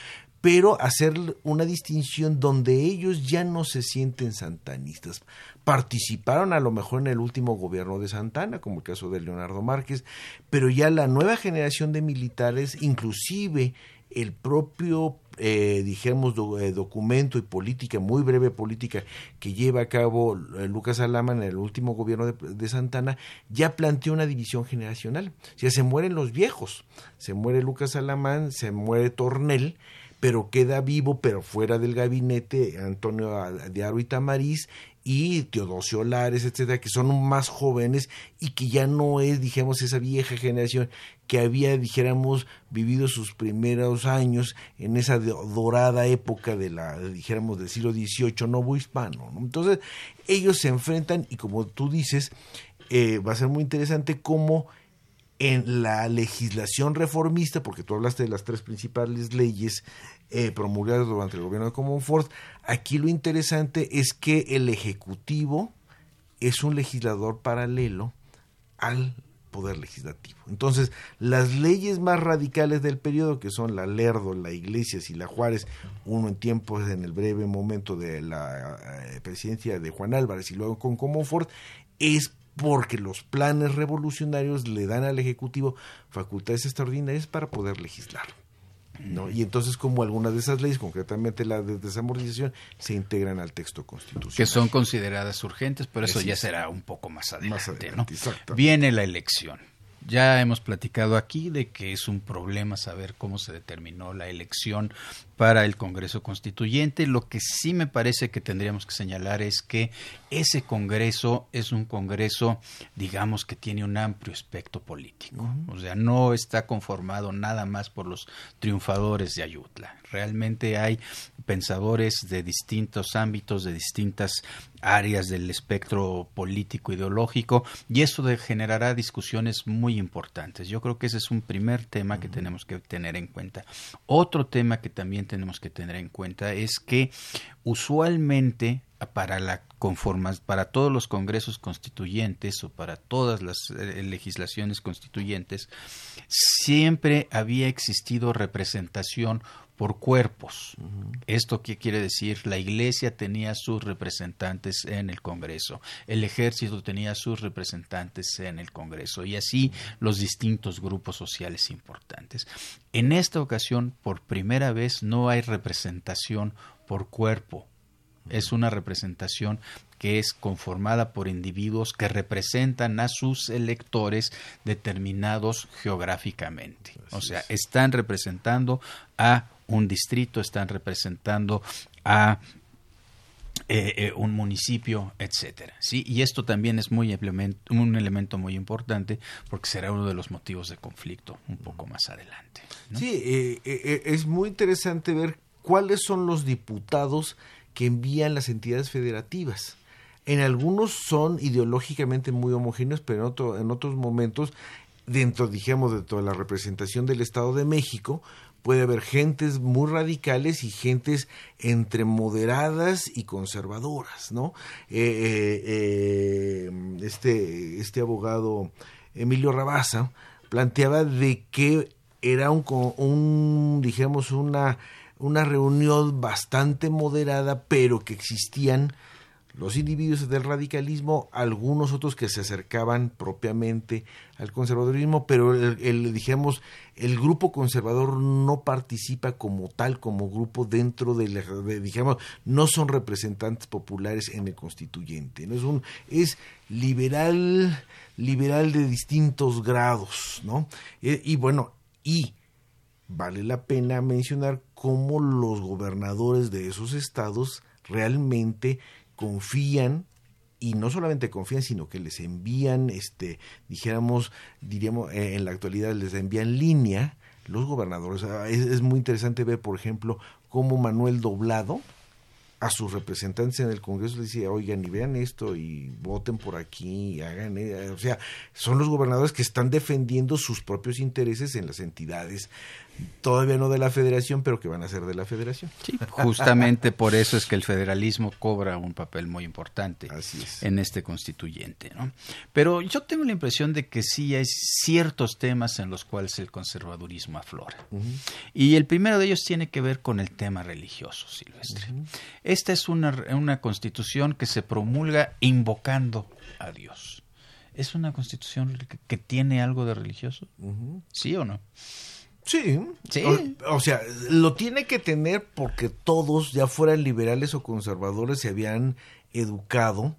pero hacer una distinción donde ellos ya no se sienten santanistas. Participaron a lo mejor en el último gobierno de Santana, como el caso de Leonardo Márquez, pero ya la nueva generación de militares, inclusive el propio, eh, dijéramos, eh, documento y política, muy breve política que lleva a cabo eh, Lucas Alama en el último gobierno de, Santana, ya planteó una división generacional. O sea, se mueren los viejos, se muere Lucas Alamán, se muere Tornel, pero queda vivo, pero fuera del gabinete, Antonio de Aro y Tamariz, y Teodosio Lares, etcétera, que son más jóvenes y que ya no es, dijéramos, esa vieja generación que había, dijéramos, vivido sus primeros años en esa dorada época de la, dijéramos, del siglo XVIII novo hispano. Entonces, ellos se enfrentan y como tú dices, eh, va a ser muy interesante cómo en la legislación reformista, porque tú hablaste de las tres principales leyes eh, promulgadas durante el gobierno de Comonfort, aquí lo interesante es que el Ejecutivo es un legislador paralelo al poder legislativo. Entonces, las leyes más radicales del periodo, que son la Lerdo, la Iglesias y la Juárez, uno en tiempos en el breve momento de la eh, presidencia de Juan Álvarez y luego con Comonfort, es porque los planes revolucionarios le dan al Ejecutivo facultades extraordinarias para poder legislar. ¿No? Y entonces como algunas de esas leyes, concretamente la de desamortización, se integran al texto constitucional. Que son consideradas urgentes, pero eso ya será un poco más adelante. ¿no? Viene la elección. Ya hemos platicado aquí de que es un problema saber cómo se determinó la elección para el Congreso Constituyente. Lo que sí me parece que tendríamos que señalar es que ese Congreso es un Congreso, digamos, que tiene un amplio espectro político. O sea, no está conformado nada más por los triunfadores de Ayutla. Realmente hay pensadores de distintos ámbitos, de distintas áreas del espectro político ideológico y eso generará discusiones muy importantes. Yo creo que ese es un primer tema que tenemos que tener en cuenta. Otro tema que también tenemos que tener en cuenta es que usualmente para la conformas para todos los congresos constituyentes o para todas las eh, legislaciones constituyentes siempre había existido representación por cuerpos. ¿Esto qué quiere decir? La Iglesia tenía sus representantes en el Congreso, el ejército tenía sus representantes en el Congreso y así los distintos grupos sociales importantes. En esta ocasión, por primera vez, no hay representación por cuerpo. Es una representación que es conformada por individuos que representan a sus electores determinados geográficamente. o sea, están representando a un distrito, están representando a eh, eh, un municipio, etcétera. ¿sí? Y esto también es muy un elemento muy importante porque será uno de los motivos de conflicto un poco más adelante. Sí, eh, es muy interesante ver cuáles son los diputados que envían las entidades federativas. En algunos son ideológicamente muy homogéneos, pero en, otro, en otros momentos, dentro, dentro de la representación del Estado de México, puede haber gentes muy radicales y gentes entre moderadas y conservadoras, ¿no? Eh, eh, eh, este, este abogado Emilio Rabasa planteaba de que era un, un una, una reunión bastante moderada, pero que existían los individuos del radicalismo, algunos otros que se acercaban propiamente al conservadurismo, pero el, dijéramos, el grupo conservador no participa como tal, como grupo dentro de, digamos, no son representantes populares en el constituyente, es un, es liberal, liberal de distintos grados, ¿no? Eh, y bueno, y vale la pena mencionar cómo los gobernadores de esos estados realmente confían y no solamente confían, sino que les envían, este, dijéramos, diríamos, eh, en la actualidad les envían línea los gobernadores. Ah, es, muy interesante ver, por ejemplo, cómo Manuel Doblado a sus representantes en el Congreso les decía, oigan, y vean esto, y voten por aquí, y hagan, eh", o sea, son los gobernadores que están defendiendo sus propios intereses en las entidades todavía no de la federación, pero que van a ser de la federación. Sí, justamente por eso es que el federalismo cobra un papel muy importante en este constituyente. ¿no? Pero yo tengo la impresión de que sí hay ciertos temas en los cuales el conservadurismo aflora. Y el primero de ellos tiene que ver con el tema religioso, Silvestre. Esta es una, una constitución que se promulga invocando a Dios. ¿Es una constitución que, tiene algo de religioso? ¿Sí o no? Sí, sí. O, sea, lo tiene que tener porque todos, ya fueran liberales o conservadores, se habían educado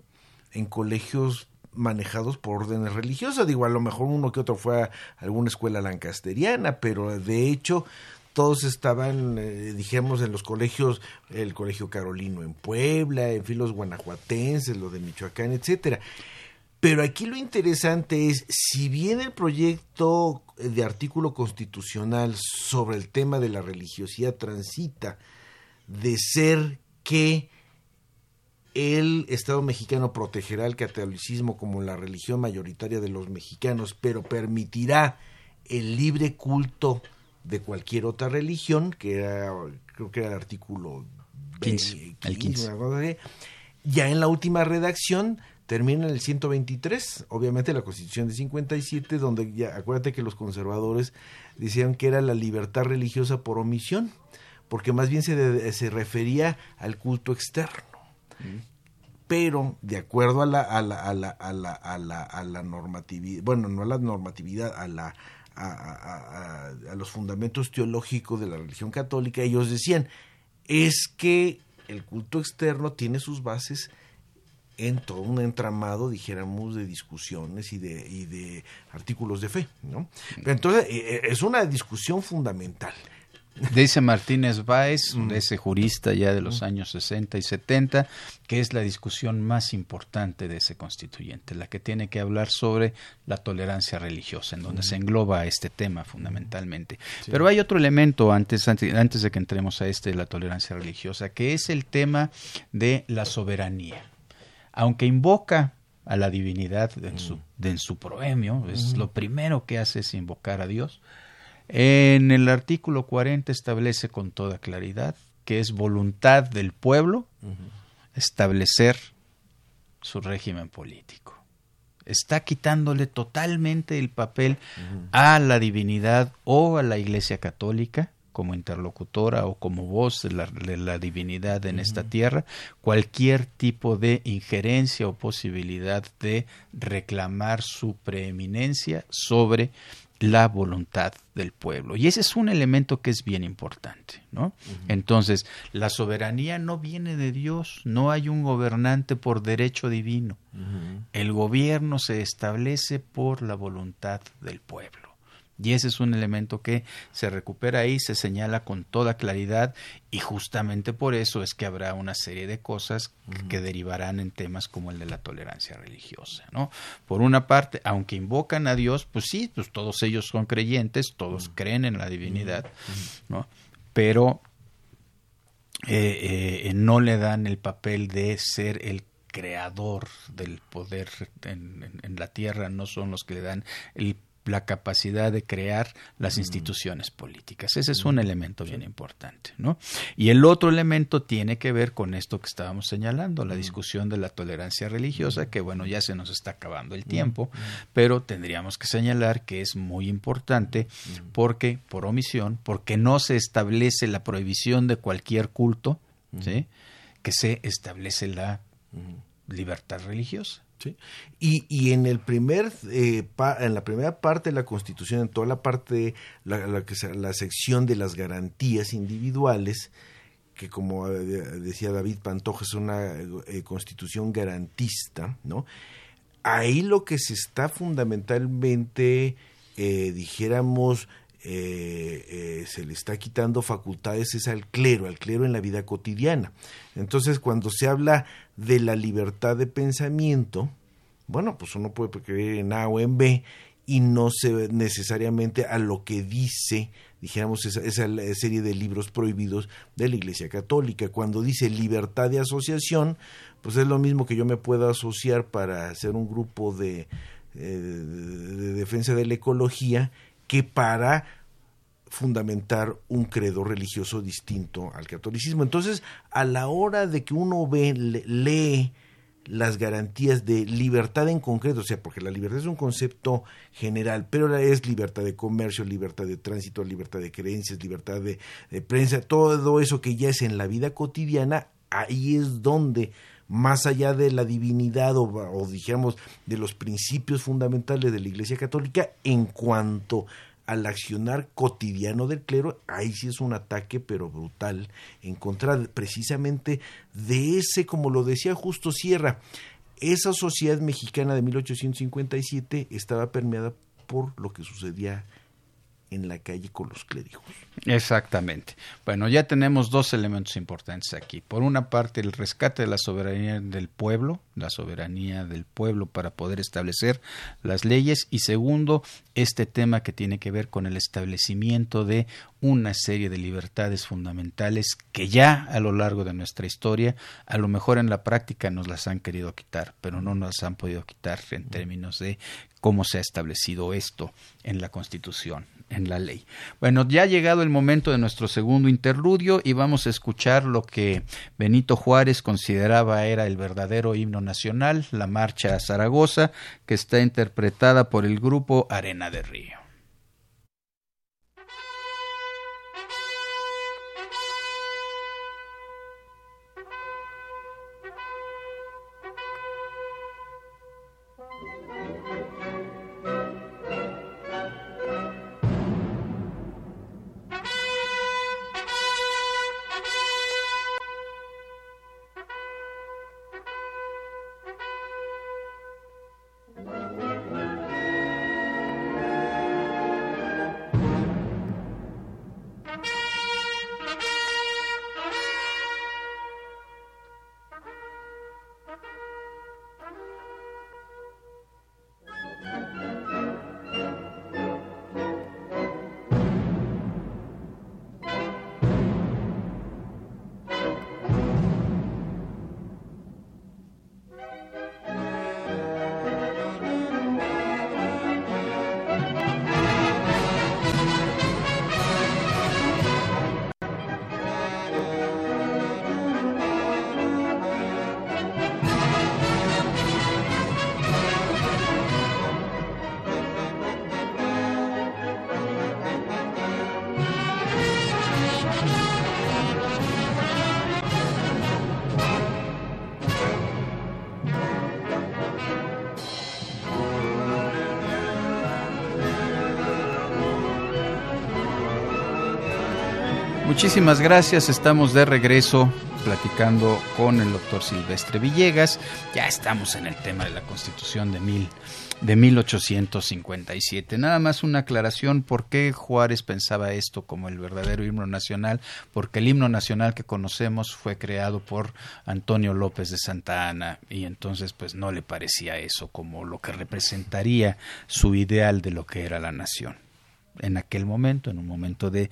en colegios manejados por órdenes religiosas. Digo, a lo mejor uno que otro fue a alguna escuela lancasteriana, pero de hecho todos estaban, eh, dijimos, en los colegios, el Colegio Carolino en Puebla, en fin, los guanajuatenses, lo de Michoacán, etcétera. Pero aquí lo interesante es, si bien el proyecto de artículo constitucional sobre el tema de la religiosidad transita de ser que el Estado mexicano protegerá el catolicismo como la religión mayoritaria de los mexicanos, pero permitirá el libre culto de cualquier otra religión, que era, creo que era el artículo 15, el 15. Ya en la última redacción termina en el 123, obviamente la Constitución de 57, donde ya acuérdate que los conservadores decían que era la libertad religiosa por omisión, porque más bien se, se refería al culto externo. Pero de acuerdo a la, a la, a la, a la, a la, a la normatividad, bueno, no a la normatividad, a la a, a, a, los fundamentos teológicos de la religión católica, ellos decían, es que el culto externo tiene sus bases en todo un entramado, dijéramos, de discusiones y de, y de artículos de fe, ¿no? Pero entonces, eh, eh, es una discusión fundamental. Dice Martínez Báez, mm. ese jurista ya de los mm. años 60 y 70, que es la discusión más importante de ese constituyente, la que tiene que hablar sobre la tolerancia religiosa, en donde mm. se engloba este tema fundamentalmente. Pero hay otro elemento antes, antes de que entremos a este de la tolerancia religiosa, que es el tema de la soberanía aunque invoca a la divinidad en su, en su proemio, es lo primero que hace es invocar a Dios. En el artículo 40 establece con toda claridad que es voluntad del pueblo establecer su régimen político. Está quitándole totalmente el papel a la divinidad o a la Iglesia Católica como interlocutora o como voz de la, divinidad en esta tierra, cualquier tipo de injerencia o posibilidad de reclamar su preeminencia sobre la voluntad del pueblo. Y ese es un elemento que es bien importante, ¿no? Entonces, la soberanía no viene de Dios, no hay un gobernante por derecho divino. El gobierno se establece por la voluntad del pueblo. Y ese es un elemento que se recupera ahí, se señala con toda claridad y justamente por eso es que habrá una serie de cosas que derivarán en temas como el de la tolerancia religiosa, ¿no? Por una parte, aunque invocan a Dios, pues sí, pues todos ellos son creyentes, todos creen en la divinidad, ¿no? Pero eh, eh, no le dan el papel de ser el creador del poder en, en, la tierra, no son los que le dan el la capacidad de crear las instituciones políticas. Ese es un elemento bien importante, ¿no? Y el otro elemento tiene que ver con esto que estábamos señalando, la discusión de la tolerancia religiosa, que bueno, ya se nos está acabando el tiempo, pero tendríamos que señalar que es muy importante porque, por omisión, porque no se establece la prohibición de cualquier culto, ¿sí? que se establece la libertad religiosa. Y, y en el primer eh, en la primera parte de la Constitución, en toda la parte, la, la, la sección de las garantías individuales, que como eh, decía David Pantoja es una eh, constitución garantista, ¿no? Ahí lo que se está fundamentalmente, dijéramos, eh, eh, se le está quitando facultades es al clero, al clero en la vida cotidiana. Entonces, cuando se habla de la libertad de pensamiento, bueno, pues uno puede creer en A o en B y no se necesariamente a lo que dice, dijéramos, esa, esa serie de libros prohibidos de la Iglesia Católica. Cuando dice libertad de asociación, pues es lo mismo que yo me pueda asociar para hacer un grupo de, eh, de defensa de la ecología que para fundamentar un credo religioso distinto al catolicismo. Entonces, a la hora de que uno ve, le- lee las garantías de libertad en concreto, o sea, porque la libertad es un concepto general, pero es libertad de comercio, libertad de tránsito, libertad de creencias, libertad de prensa, todo eso que ya es en la vida cotidiana, ahí es donde más allá de la divinidad o, o dijéramos de los principios fundamentales de la Iglesia Católica en cuanto al accionar cotidiano del clero, ahí sí es un ataque pero brutal en contra precisamente de ese, como lo decía Justo Sierra, esa sociedad mexicana de 1857 estaba permeada por lo que sucedía en la calle con los clérigos. Exactamente. Bueno, ya tenemos dos elementos importantes aquí. Por una parte, el rescate de la soberanía del pueblo, la soberanía del pueblo para poder establecer las leyes. Y segundo, este tema que tiene que ver con el establecimiento de una serie de libertades fundamentales que ya a lo largo de nuestra historia, a lo mejor en la práctica nos las han querido quitar, pero no nos las han podido quitar en términos de cómo se ha establecido esto en la Constitución, en la ley. Bueno, ya ha llegado el momento de nuestro segundo interludio y vamos a escuchar lo que Benito Juárez consideraba era el verdadero himno nacional, la Marcha a Zaragoza, que está interpretada por el grupo Arena de Río. Muchísimas gracias, estamos de regreso platicando con el doctor Silvestre Villegas. Ya estamos en el tema de la Constitución de mil de 1857. Nada más una aclaración por qué Juárez pensaba esto como el verdadero himno nacional, porque el himno nacional que conocemos fue creado por Antonio López de Santa Ana y entonces pues no le parecía eso como lo que representaría su ideal de lo que era la nación en aquel momento, en un momento de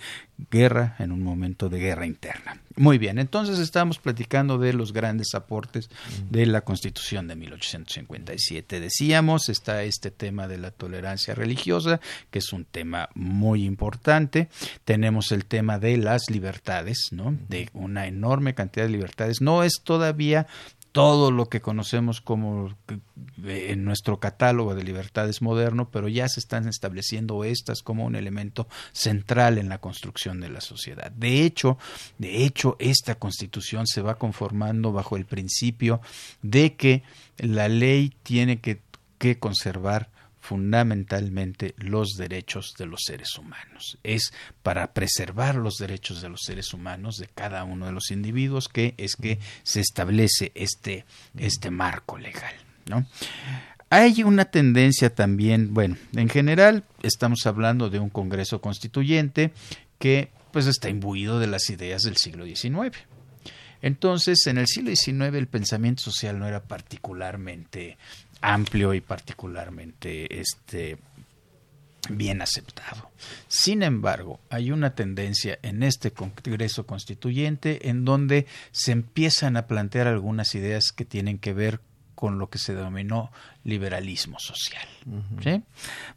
guerra, en un momento de guerra interna. Muy bien, entonces estamos platicando de los grandes aportes de la Constitución de 1857. Decíamos, está este tema de la tolerancia religiosa, que es un tema muy importante. Tenemos el tema de las libertades, ¿no? De una enorme cantidad de libertades. No es todavía todo lo que conocemos como en nuestro catálogo de libertades moderno, pero ya se están estableciendo estas como un elemento central en la construcción de la sociedad. De hecho, de hecho, esta constitución se va conformando bajo el principio de que la ley tiene que, que conservar fundamentalmente los derechos de los seres humanos. Es para preservar los derechos de los seres humanos de cada uno de los individuos que es que se establece este, este marco legal. ¿no? Hay una tendencia también, bueno, en general estamos hablando de un Congreso Constituyente que pues está imbuido de las ideas del siglo XIX. Entonces, en el siglo XIX el pensamiento social no era particularmente amplio y particularmente este bien aceptado. Sin embargo, hay una tendencia en este Congreso Constituyente en donde se empiezan a plantear algunas ideas que tienen que ver con lo que se denominó liberalismo social.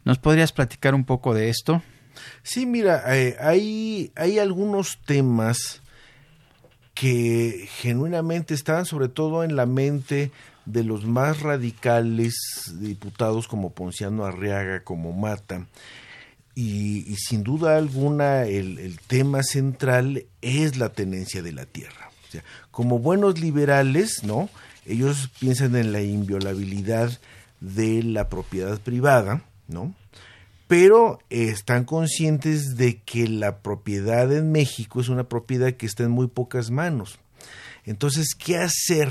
¿Nos podrías platicar un poco de esto? Sí, mira, eh, hay, hay algunos temas que genuinamente estaban sobre todo en la mente de los más radicales diputados como Ponciano Arriaga, como Mata. Y, sin duda alguna el, tema central es la tenencia de la tierra. Como buenos liberales, ¿no? Ellos piensan en la inviolabilidad de la propiedad privada, ¿no? Pero están conscientes de que la propiedad en México es una propiedad que está en muy pocas manos. Entonces, ¿qué hacer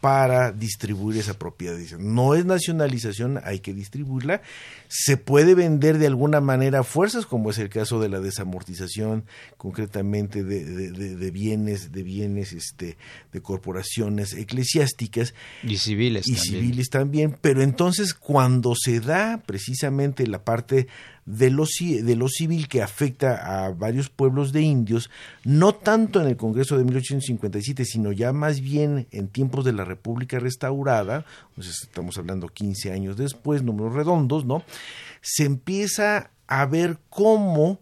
para distribuir esa propiedad. No es nacionalización, hay que distribuirla. Se puede vender de alguna manera fuerzas, como es el caso de la desamortización, concretamente de, bienes, de bienes, este, de corporaciones eclesiásticas y civiles y civiles también. Pero entonces cuando se da precisamente la parte de lo, de lo civil que afecta a varios pueblos de indios, no tanto en el Congreso de 1857, sino ya más bien en tiempos de la República restaurada, estamos hablando 15 años después, números redondos, ¿no? Se empieza a ver cómo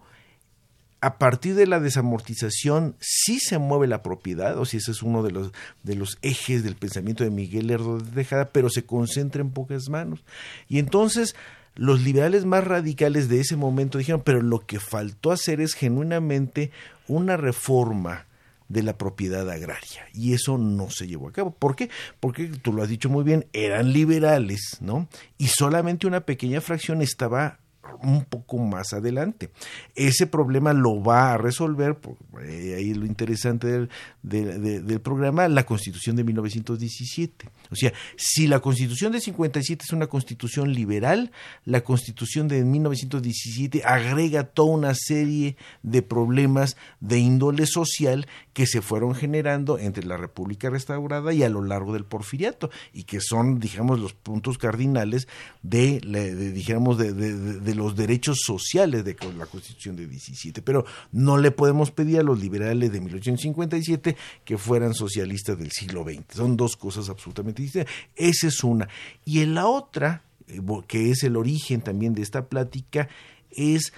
a partir de la desamortización sí se mueve la propiedad, o si ese es uno de los, de los ejes del pensamiento de Miguel Lerdo de Tejada, pero se concentra en pocas manos. Y entonces los liberales más radicales de ese momento dijeron, pero lo que faltó hacer es genuinamente una reforma de la propiedad agraria. Y eso no se llevó a cabo. ¿Por qué? Porque tú lo has dicho muy bien, eran liberales, ¿no? Y solamente una pequeña fracción estaba un poco más adelante. Ese problema lo va a resolver, eh, ahí lo interesante del, del, programa, la Constitución de 1917. O sea, si la Constitución de 57 es una constitución liberal, la Constitución de 1917 agrega toda una serie de problemas de índole social que se fueron generando entre la República restaurada y a lo largo del porfiriato y que son, digamos, los puntos cardinales de, de, de los derechos sociales de la Constitución de 17. Pero no le podemos pedir a los liberales de 1857 que fueran socialistas del siglo XX. Son dos cosas absolutamente distintas. Esa es una. Y en la otra, eh, que es el origen también de esta plática, es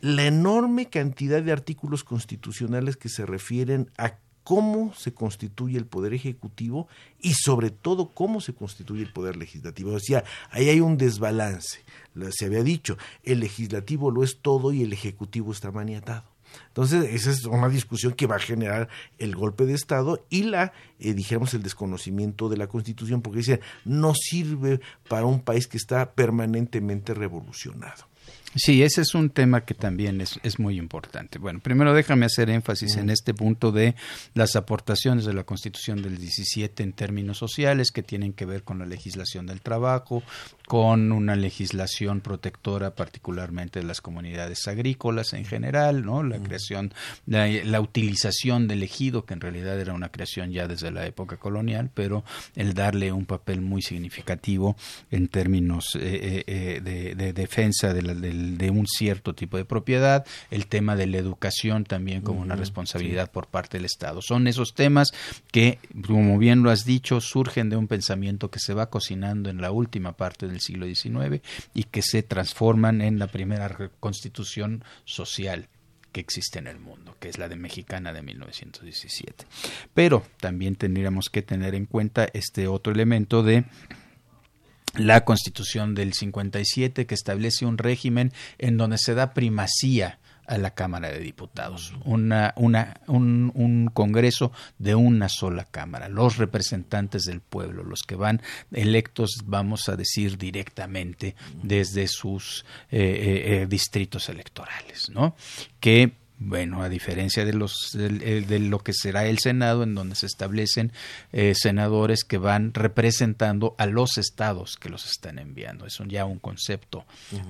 la enorme cantidad de artículos constitucionales que se refieren a cómo se constituye el poder ejecutivo y sobre todo cómo se constituye el poder legislativo. O sea, ahí hay un desbalance. Se había dicho, el legislativo lo es todo y el ejecutivo está maniatado. Entonces, esa es una discusión que va a generar el golpe de Estado y la, eh, dijéramos, el desconocimiento de la Constitución, porque dice, no sirve para un país que está permanentemente revolucionado. Sí, ese es un tema que también es, es muy importante. Bueno, primero déjame hacer énfasis en este punto de las aportaciones de la Constitución del 17 en términos sociales que tienen que ver con la legislación del trabajo, con una legislación protectora particularmente de las comunidades agrícolas en general, ¿no? La creación, la, utilización del ejido, que en realidad era una creación ya desde la época colonial, pero el darle un papel muy significativo en términos eh, eh, eh, de, de, defensa de la, del de un cierto tipo de propiedad, el tema de la educación también como una responsabilidad por parte del Estado. Son esos temas que, como bien lo has dicho, surgen de un pensamiento que se va cocinando en la última parte del siglo XIX y que se transforman en la primera constitución social que existe en el mundo, que es la de Mexicana de 1917. Pero también tendríamos que tener en cuenta este otro elemento de la Constitución del 57 que establece un régimen en donde se da primacía a la Cámara de Diputados, una, una, un, un, Congreso de una sola Cámara, los representantes del pueblo, los que van electos, vamos a decir, directamente desde sus eh, eh, eh distritos electorales, ¿no? Que bueno, a diferencia de, los, de, lo que será el Senado, en donde se establecen eh, senadores que van representando a los estados que los están enviando. Es ya un concepto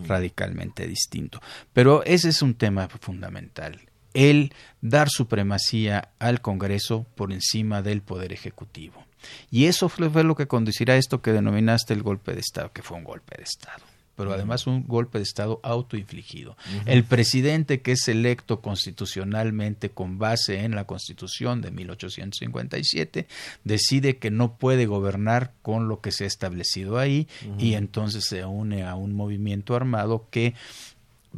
radicalmente distinto. Pero ese es un tema fundamental. El dar supremacía al Congreso por encima del Poder Ejecutivo. Y eso fue lo que conducirá a esto que denominaste el golpe de Estado, que fue un golpe de Estado pero además un golpe de Estado autoinfligido. El presidente que es electo constitucionalmente con base en la Constitución de 1857 decide que no puede gobernar con lo que se ha establecido ahí y entonces se une a un movimiento armado que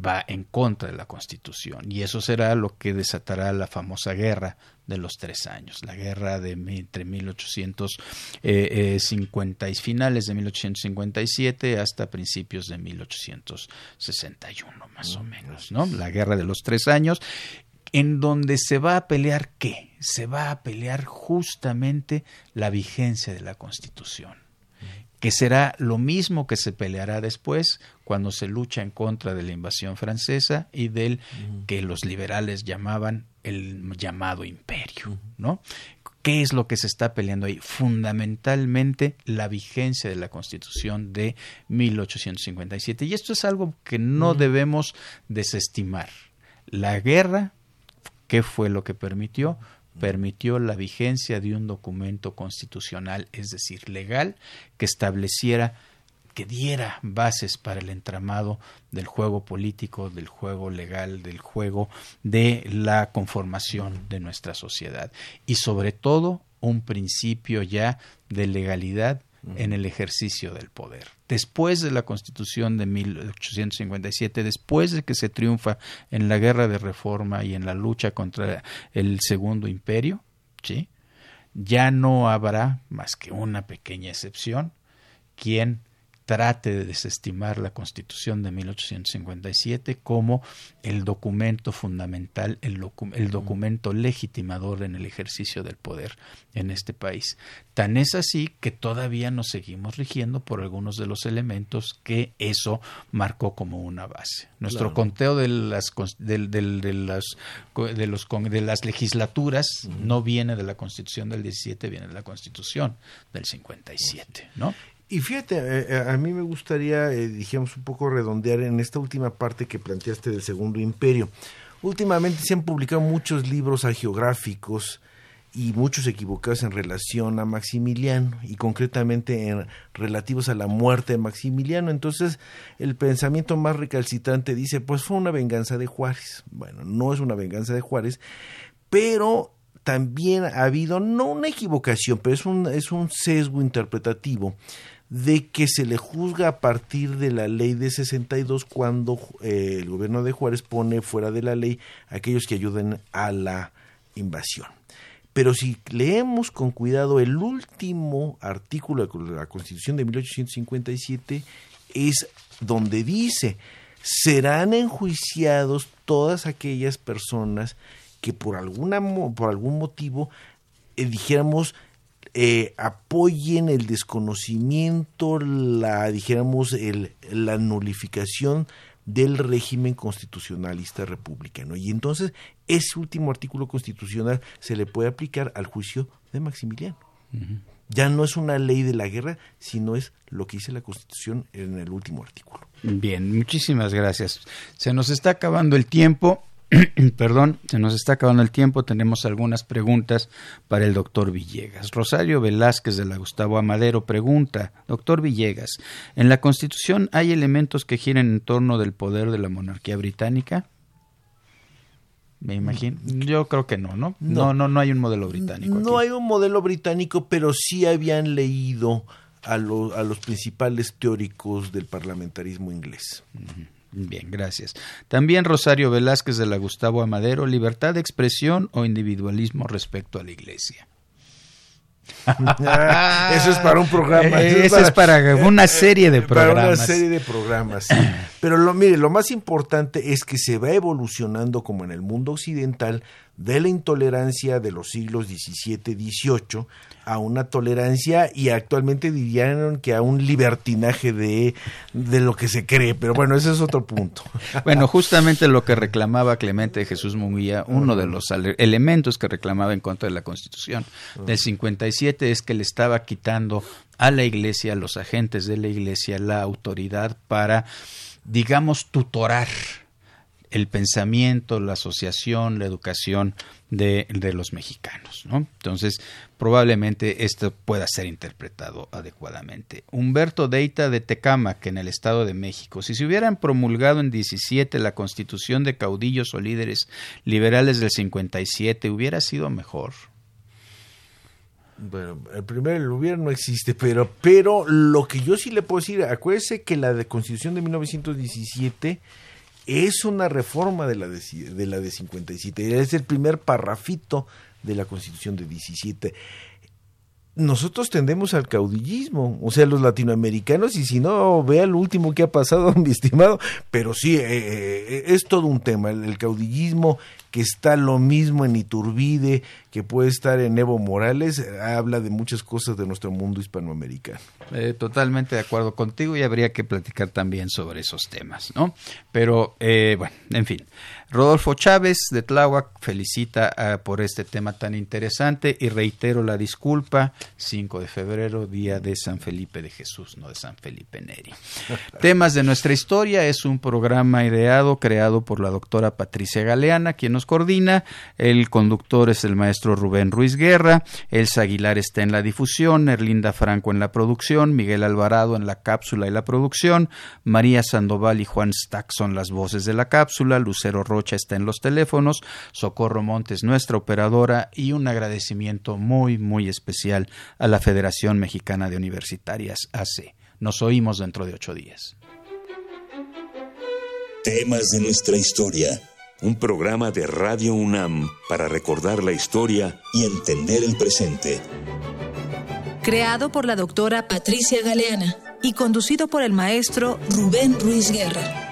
va en contra de la Constitución y eso será lo que desatará la famosa guerra de los tres años, la guerra de entre 1850 y finales de 1857 hasta principios de 1861 más o menos, ¿no? La guerra de los tres años en donde se va a pelear qué? Se va a pelear justamente la vigencia de la Constitución que será lo mismo que se peleará después cuando se lucha en contra de la invasión francesa y del que los liberales llamaban el llamado imperio, ¿no? ¿Qué es lo que se está peleando ahí? Fundamentalmente la vigencia de la Constitución de 1857. Y esto es algo que no debemos desestimar. La guerra, ¿qué fue lo que permitió? Permitió la vigencia de un documento constitucional, es decir, legal, que estableciera que diera bases para el entramado del juego político, del juego legal, del juego de la conformación de nuestra sociedad. Y sobre todo un principio ya de legalidad en el ejercicio del poder. Después de la Constitución de 1857, después de que se triunfa en la guerra de reforma y en la lucha contra el Segundo Imperio, ¿sí? ya no habrá más que una pequeña excepción quien trate de desestimar la Constitución de 1857 como el documento fundamental, el, documento legitimador en el ejercicio del poder en este país. Tan es así que todavía nos seguimos rigiendo por algunos de los elementos que eso marcó como una base. Nuestro conteo de las, de, las, de, los, de las legislaturas no viene de la Constitución del 17, viene de la Constitución del 57, ¿no? Y fíjate, eh, eh, a, mí me gustaría, eh, dijimos, un poco redondear en esta última parte que planteaste del Segundo Imperio. Últimamente se han publicado muchos libros geográficos y muchos equivocados en relación a Maximiliano y concretamente en relativos a la muerte de Maximiliano. Entonces, el pensamiento más recalcitrante dice, pues fue una venganza de Juárez. Bueno, no es una venganza de Juárez, pero también ha habido, no una equivocación, pero es un, es un sesgo interpretativo de que se le juzga a partir de la ley de 62 cuando eh, el gobierno de Juárez pone fuera de la ley a aquellos que ayuden a la invasión. Pero si leemos con cuidado el último artículo de la Constitución de 1857, es donde dice, serán enjuiciados todas aquellas personas que por, alguna, por algún motivo eh, dijéramos eh, apoyen el desconocimiento, la, dijéramos, el, la nulificación del régimen constitucionalista republicano. Y entonces ese último artículo constitucional se le puede aplicar al juicio de Maximiliano. Ya no es una ley de la guerra, sino es lo que dice la Constitución en el último artículo. Bien, muchísimas gracias. Se nos está acabando el tiempo. *clears throat* Perdón, se nos está acabando el tiempo. Tenemos algunas preguntas para el doctor Villegas. Rosario Velázquez de la Gustavo Amadero pregunta, doctor Villegas, ¿en la Constitución hay elementos que giren en torno del poder de la monarquía británica? Me imagino. Yo creo que no, ¿no? No, no, no, hay un modelo británico. No hay un modelo británico, pero sí habían leído a, a los principales teóricos del parlamentarismo inglés. Bien, gracias. También Rosario Velázquez de la Gustavo Amadero, libertad de expresión o individualismo respecto a la iglesia. *laughs* eso es para un programa. Eso, es para, una *laughs* serie de programas. Para una serie de programas, sí. Pero lo, mire, lo más importante es que se va evolucionando como en el mundo occidental de la intolerancia de los siglos XVII, XVIII a una tolerancia y actualmente dirían que a un libertinaje de, de lo que se cree, pero bueno, ese es otro punto. *laughs* Bueno, justamente lo que reclamaba Clemente Jesús Munguía, uno de los elementos que reclamaba en contra de la Constitución del 57 es que le estaba quitando a la Iglesia, a los agentes de la Iglesia, la autoridad para, digamos, tutorar el pensamiento, la asociación, la educación de, los mexicanos. ¿no? Entonces, probablemente esto pueda ser interpretado adecuadamente. Humberto Deita de Tecama, que en el Estado de México, si se hubieran promulgado en 17 la constitución de caudillos o líderes liberales del 57, hubiera sido mejor. Bueno, el primer el no existe, pero, pero lo que yo sí le puedo decir, acuérdese que la de constitución de 1917 es una reforma de la de, de la de 57, es el primer parrafito de la Constitución de 17 nosotros tendemos al caudillismo, o sea, los latinoamericanos, y si no, vea lo último que ha pasado, *laughs* mi estimado, pero sí, eh, eh, es todo un tema, el, caudillismo que está lo mismo en Iturbide, que puede estar en Evo Morales, habla de muchas cosas de nuestro mundo hispanoamericano. Eh, totalmente de acuerdo contigo y habría que platicar también sobre esos temas, ¿no? Pero, bueno, en fin. Rodolfo Chávez de Tláhuac felicita ah, por este tema tan interesante y reitero la disculpa, 5 de febrero, día de San Felipe de Jesús, no de San Felipe Neri. *laughs* Temas de nuestra historia es un programa ideado, creado por la doctora Patricia Galeana, quien nos coordina, el conductor es el maestro Rubén Ruiz Guerra, Elsa Aguilar está en la difusión, Erlinda Franco en la producción, Miguel Alvarado en la cápsula y la producción, María Sandoval y Juan Stack son las voces de la cápsula, Lucero está en los teléfonos, Socorro Montes, nuestra operadora, y un agradecimiento muy, muy especial a la Federación Mexicana de Universitarias, AC. Nos oímos dentro de ocho días. Temas de nuestra historia. Un programa de Radio UNAM para recordar la historia y entender el presente. Creado por la doctora Patricia Galeana y conducido por el maestro Rubén Ruiz Guerra.